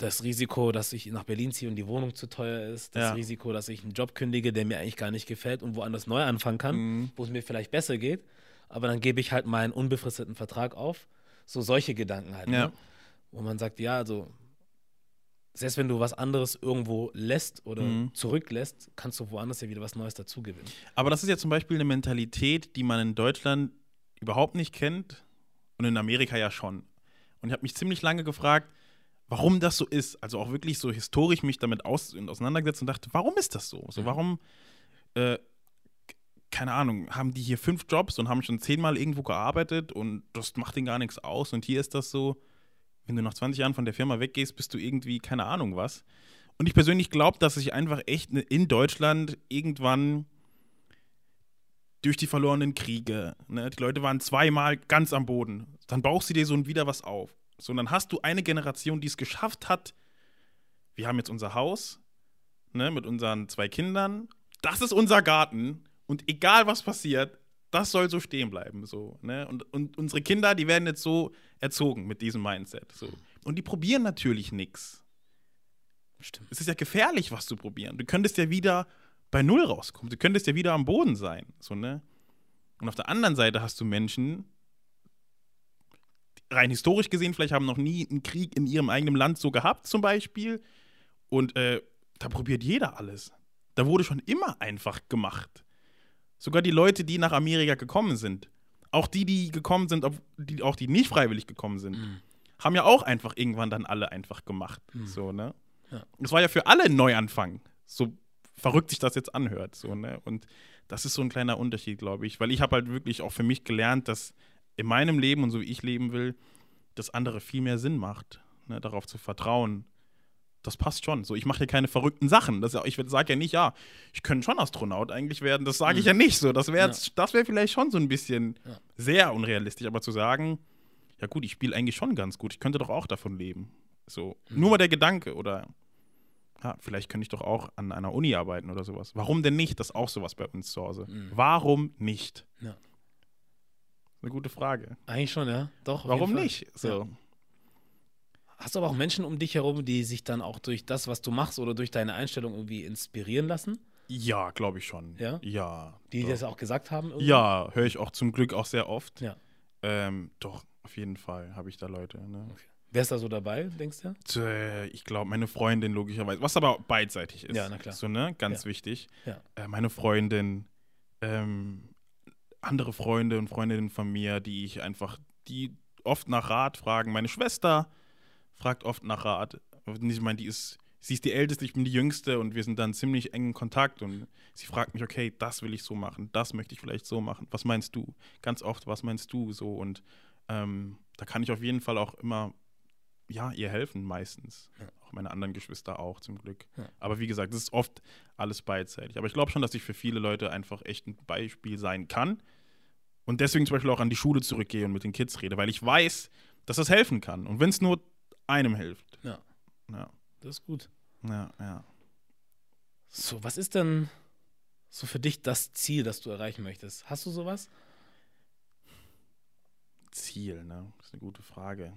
Das Risiko, dass ich nach Berlin ziehe und die Wohnung zu teuer ist, das ja. Risiko, dass ich einen Job kündige, der mir eigentlich gar nicht gefällt und woanders neu anfangen kann, mhm. wo es mir vielleicht besser geht aber dann gebe ich halt meinen unbefristeten Vertrag auf. So solche Gedanken halt. Ja. Ne? Wo man sagt, ja, also selbst wenn du was anderes irgendwo lässt oder mhm. zurücklässt, kannst du woanders ja wieder was Neues dazugewinnen. Aber das ist ja zum Beispiel eine Mentalität, die man in Deutschland überhaupt nicht kennt und in Amerika ja schon. Und ich habe mich ziemlich lange gefragt, warum das so ist. Also auch wirklich so historisch mich damit aus auseinandergesetzt und dachte, warum ist das so? So, mhm. warum äh, keine Ahnung, haben die hier fünf Jobs und haben schon zehnmal irgendwo gearbeitet und das macht denen gar nichts aus. Und hier ist das so, wenn du nach 20 Jahren von der Firma weggehst, bist du irgendwie keine Ahnung was. Und ich persönlich glaube, dass sich einfach echt ne, in Deutschland irgendwann durch die verlorenen Kriege, ne, die Leute waren zweimal ganz am Boden, dann baust du dir so wieder was auf. So, und dann hast du eine Generation, die es geschafft hat, wir haben jetzt unser Haus, ne, mit unseren zwei Kindern, das ist unser Garten, und egal was passiert, das soll so stehen bleiben. So, ne? und, und unsere Kinder, die werden jetzt so erzogen mit diesem Mindset. So. Und die probieren natürlich nichts. Stimmt. Es ist ja gefährlich, was zu probieren. Du könntest ja wieder bei Null rauskommen. Du könntest ja wieder am Boden sein. So, ne? Und auf der anderen Seite hast du Menschen, rein historisch gesehen, vielleicht haben noch nie einen Krieg in ihrem eigenen Land so gehabt, zum Beispiel. Und äh, da probiert jeder alles. Da wurde schon immer einfach gemacht. Sogar die Leute, die nach Amerika gekommen sind, auch die, die gekommen sind, die, auch die nicht freiwillig gekommen sind, mhm. haben ja auch einfach irgendwann dann alle einfach gemacht. Mhm. So, ne? Ja. Es war ja für alle ein Neuanfang. So verrückt sich das jetzt anhört. So, ne? Und das ist so ein kleiner Unterschied, glaube ich. Weil ich habe halt wirklich auch für mich gelernt, dass in meinem Leben und so wie ich leben will, das andere viel mehr Sinn macht, ne? darauf zu vertrauen, das passt schon. So, ich mache hier keine verrückten Sachen. Das, ich sage ja nicht, ja, ich könnte schon Astronaut eigentlich werden. Das sage ich mhm. ja nicht so. Das wäre ja. wär vielleicht schon so ein bisschen ja. sehr unrealistisch. Aber zu sagen, ja gut, ich spiele eigentlich schon ganz gut. Ich könnte doch auch davon leben. So, mhm. nur mal der Gedanke oder ja, vielleicht könnte ich doch auch an einer Uni arbeiten oder sowas. Warum denn nicht? Das ist auch sowas bei uns zu Hause. Mhm. Warum nicht? Ja. Eine gute Frage. Eigentlich schon, ja. Doch. Warum nicht? So. Ja. Hast du aber auch Menschen um dich herum, die sich dann auch durch das, was du machst oder durch deine Einstellung irgendwie inspirieren lassen? Ja, glaube ich schon. Ja? Ja. Die doch. das auch gesagt haben? Irgendwie? Ja, höre ich auch zum Glück auch sehr oft. Ja. Ähm, doch, auf jeden Fall habe ich da Leute. Ne? Okay. Wer ist da so dabei, denkst du? Äh, ich glaube, meine Freundin logischerweise, was aber beidseitig ist. Ja, na klar. So, ne? Ganz ja. wichtig. Ja. Äh, meine Freundin, ähm, andere Freunde und Freundinnen von mir, die ich einfach, die oft nach Rat fragen. Meine Schwester fragt oft nach Rat. Ich meine, die ist, sie ist die Älteste, ich bin die Jüngste und wir sind dann ziemlich eng in Kontakt und sie fragt mich, okay, das will ich so machen, das möchte ich vielleicht so machen. Was meinst du? Ganz oft, was meinst du so? Und ähm, da kann ich auf jeden Fall auch immer ja, ihr helfen meistens. Ja. Auch meine anderen Geschwister auch, zum Glück. Ja. Aber wie gesagt, das ist oft alles beidseitig. Aber ich glaube schon, dass ich für viele Leute einfach echt ein Beispiel sein kann. Und deswegen zum Beispiel auch an die Schule zurückgehe und mit den Kids rede, weil ich weiß, dass das helfen kann. Und wenn es nur einem hilft. Ja. ja. Das ist gut. Ja, ja. So, was ist denn so für dich das Ziel, das du erreichen möchtest? Hast du sowas? Ziel, ne? Das ist eine gute Frage.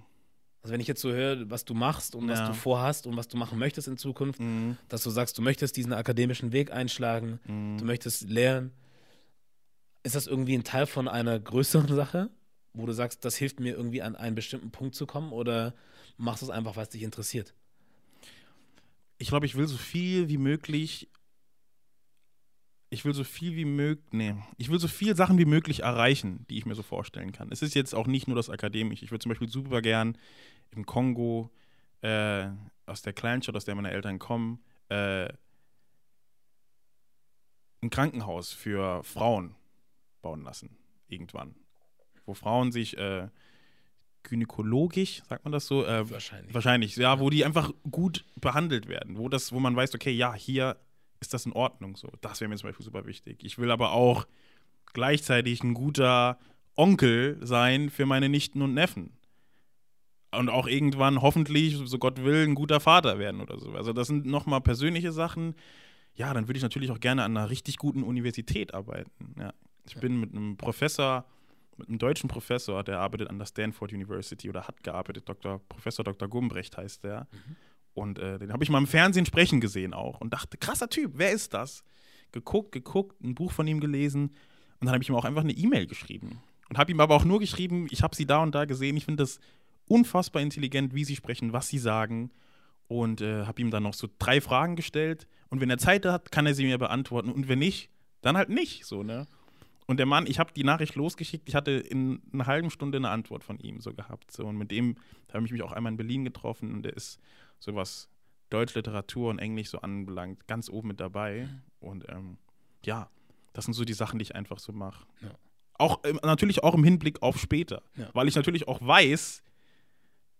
Also wenn ich jetzt so höre, was du machst und ja. was du vorhast und was du machen möchtest in Zukunft, mhm. dass du sagst, du möchtest diesen akademischen Weg einschlagen, mhm. du möchtest lernen, ist das irgendwie ein Teil von einer größeren Sache, wo du sagst, das hilft mir irgendwie an einen bestimmten Punkt zu kommen oder machst du es einfach, was dich interessiert? Ich glaube, ich will so viel wie möglich ich will so viel wie möglich, nee, ich will so viele Sachen wie möglich erreichen, die ich mir so vorstellen kann. Es ist jetzt auch nicht nur das Akademische. Ich würde zum Beispiel super gern im Kongo, äh, aus der Kleinstadt, aus der meine Eltern kommen, äh, ein Krankenhaus für Frauen bauen lassen. Irgendwann. Wo Frauen sich äh, gynäkologisch, sagt man das so? Äh, wahrscheinlich. Wahrscheinlich, ja, wo die einfach gut behandelt werden. Wo, das, wo man weiß, okay, ja, hier ist das in Ordnung. So. Das wäre mir zum Beispiel super wichtig. Ich will aber auch gleichzeitig ein guter Onkel sein für meine Nichten und Neffen und auch irgendwann hoffentlich, so Gott will, ein guter Vater werden oder so. Also das sind nochmal persönliche Sachen. Ja, dann würde ich natürlich auch gerne an einer richtig guten Universität arbeiten. Ja. Ich bin mit einem Professor, mit einem deutschen Professor, der arbeitet an der Stanford University oder hat gearbeitet, Dr. Professor Dr. Gumbrecht heißt der. Mhm. Und äh, den habe ich mal im Fernsehen sprechen gesehen auch und dachte, krasser Typ, wer ist das? Geguckt, geguckt, ein Buch von ihm gelesen und dann habe ich ihm auch einfach eine E-Mail geschrieben. Und habe ihm aber auch nur geschrieben, ich habe sie da und da gesehen, ich finde das unfassbar intelligent, wie sie sprechen, was sie sagen. Und äh, habe ihm dann noch so drei Fragen gestellt. Und wenn er Zeit hat, kann er sie mir beantworten. Und wenn nicht, dann halt nicht. So, ne? Und der Mann, ich habe die Nachricht losgeschickt, ich hatte in einer halben Stunde eine Antwort von ihm so gehabt. So. Und mit dem habe ich mich auch einmal in Berlin getroffen und der ist so was Deutschliteratur und Englisch so anbelangt, ganz oben mit dabei. Und ähm, ja, das sind so die Sachen, die ich einfach so mache. Ja. Auch äh, natürlich auch im Hinblick auf später. Ja. Weil ich natürlich auch weiß,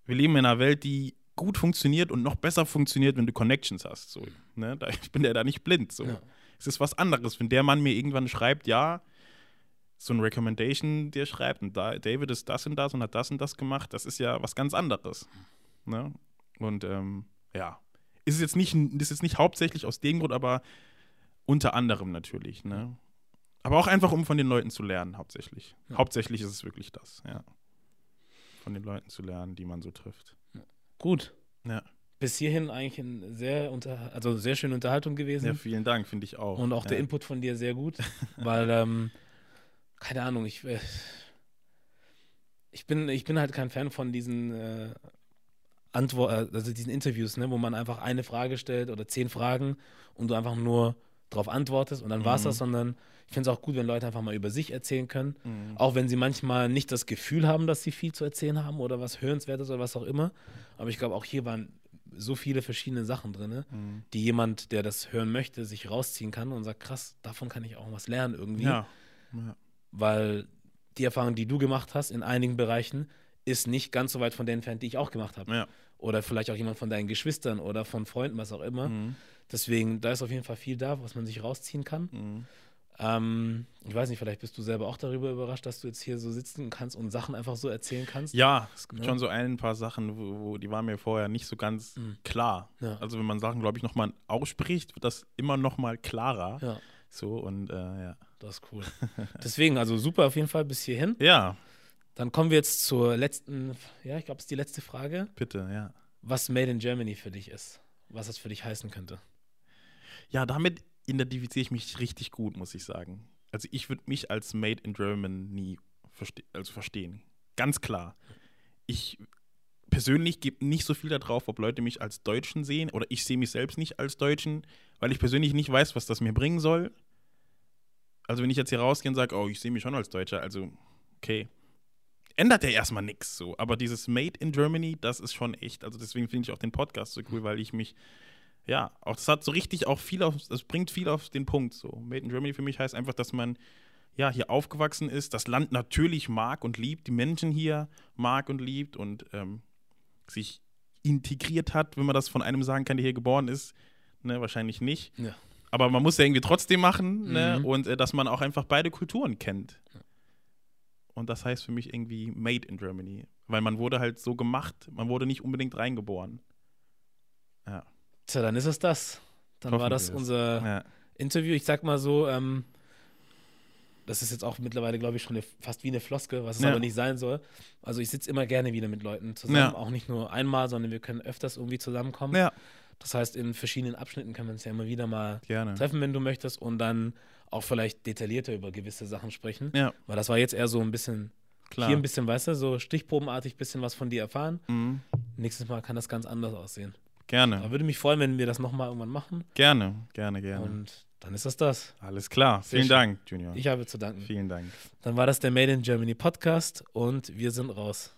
wir leben in einer Welt, die gut funktioniert und noch besser funktioniert, wenn du Connections hast. So, ne? da, ich bin ja da nicht blind. So. Ja. Es ist was anderes, wenn der Mann mir irgendwann schreibt, ja, so ein Recommendation dir schreibt und da, David ist das und das und hat das und das gemacht, das ist ja was ganz anderes. Ne? Und ähm, ja, ist es jetzt nicht, ist jetzt nicht hauptsächlich aus dem Grund, aber unter anderem natürlich. Ne? Aber auch einfach, um von den Leuten zu lernen, hauptsächlich. Ja. Hauptsächlich ist es wirklich das, ja von den Leuten zu lernen, die man so trifft. Gut. Ja. Bis hierhin eigentlich eine sehr, unter, also sehr schöne Unterhaltung gewesen. Ja, vielen Dank, finde ich auch. Und auch ja. der Input von dir sehr gut, [LAUGHS] weil, ähm, keine Ahnung, ich, äh, ich, bin, ich bin halt kein Fan von diesen äh, Antwort, äh, also diesen Interviews, ne, wo man einfach eine Frage stellt oder zehn Fragen und du einfach nur darauf antwortest und dann mhm. war es das, sondern ich finde es auch gut, wenn Leute einfach mal über sich erzählen können. Mhm. Auch wenn sie manchmal nicht das Gefühl haben, dass sie viel zu erzählen haben oder was Hörenswertes oder was auch immer. Aber ich glaube, auch hier waren so viele verschiedene Sachen drin, ne, mhm. die jemand, der das hören möchte, sich rausziehen kann und sagt, krass, davon kann ich auch was lernen irgendwie. Ja. ja. Weil die Erfahrung, die du gemacht hast in einigen Bereichen, ist nicht ganz so weit von der entfernt, die ich auch gemacht habe. Ja. Oder vielleicht auch jemand von deinen Geschwistern oder von Freunden, was auch immer. Mhm. Deswegen, da ist auf jeden Fall viel da, was man sich rausziehen kann. Mhm. Ähm, ich weiß nicht, vielleicht bist du selber auch darüber überrascht, dass du jetzt hier so sitzen kannst und Sachen einfach so erzählen kannst. Ja, es gibt ja. schon so ein paar Sachen, wo, wo, die waren mir vorher nicht so ganz mhm. klar. Ja. Also wenn man Sachen, glaube ich, nochmal ausspricht, wird das immer nochmal klarer. Ja. So und äh, ja. Das ist cool. [LAUGHS] Deswegen, also super auf jeden Fall bis hierhin. Ja. Dann kommen wir jetzt zur letzten, ja, ich glaube, es ist die letzte Frage. Bitte, ja. Was Made in Germany für dich ist. Was das für dich heißen könnte. Ja, damit identifiziere ich mich richtig gut, muss ich sagen. Also ich würde mich als Made in Germany verste also verstehen. Ganz klar. Ich persönlich gebe nicht so viel darauf, ob Leute mich als Deutschen sehen oder ich sehe mich selbst nicht als Deutschen, weil ich persönlich nicht weiß, was das mir bringen soll. Also wenn ich jetzt hier rausgehe und sage, oh, ich sehe mich schon als Deutscher, also okay, ändert ja erstmal nichts so. Aber dieses Made in Germany, das ist schon echt. Also deswegen finde ich auch den Podcast so cool, weil ich mich ja, auch das hat so richtig auch viel auf, das bringt viel auf den Punkt. So, Made in Germany für mich heißt einfach, dass man ja hier aufgewachsen ist, das Land natürlich mag und liebt, die Menschen hier mag und liebt und ähm, sich integriert hat, wenn man das von einem sagen kann, der hier geboren ist. Ne, wahrscheinlich nicht. Ja. Aber man muss ja irgendwie trotzdem machen ne? mhm. und äh, dass man auch einfach beide Kulturen kennt. Und das heißt für mich irgendwie Made in Germany. Weil man wurde halt so gemacht, man wurde nicht unbedingt reingeboren. Ja. Tja, dann ist es das. Dann Hoffen war das unser ja. Interview. Ich sag mal so, ähm, das ist jetzt auch mittlerweile, glaube ich, schon eine, fast wie eine Floske, was es ja. aber nicht sein soll. Also ich sitze immer gerne wieder mit Leuten zusammen, ja. auch nicht nur einmal, sondern wir können öfters irgendwie zusammenkommen. Ja. Das heißt, in verschiedenen Abschnitten können wir uns ja immer wieder mal gerne. treffen, wenn du möchtest, und dann auch vielleicht detaillierter über gewisse Sachen sprechen. Ja. Weil das war jetzt eher so ein bisschen, Klar. hier ein bisschen, weißt du, so stichprobenartig ein bisschen was von dir erfahren. Mhm. Nächstes Mal kann das ganz anders aussehen. Gerne. Da würde mich freuen, wenn wir das nochmal irgendwann machen. Gerne, gerne, gerne. Und dann ist das das. Alles klar. Sehr Vielen schön. Dank, Junior. Ich habe zu danken. Vielen Dank. Dann war das der Made in Germany Podcast und wir sind raus.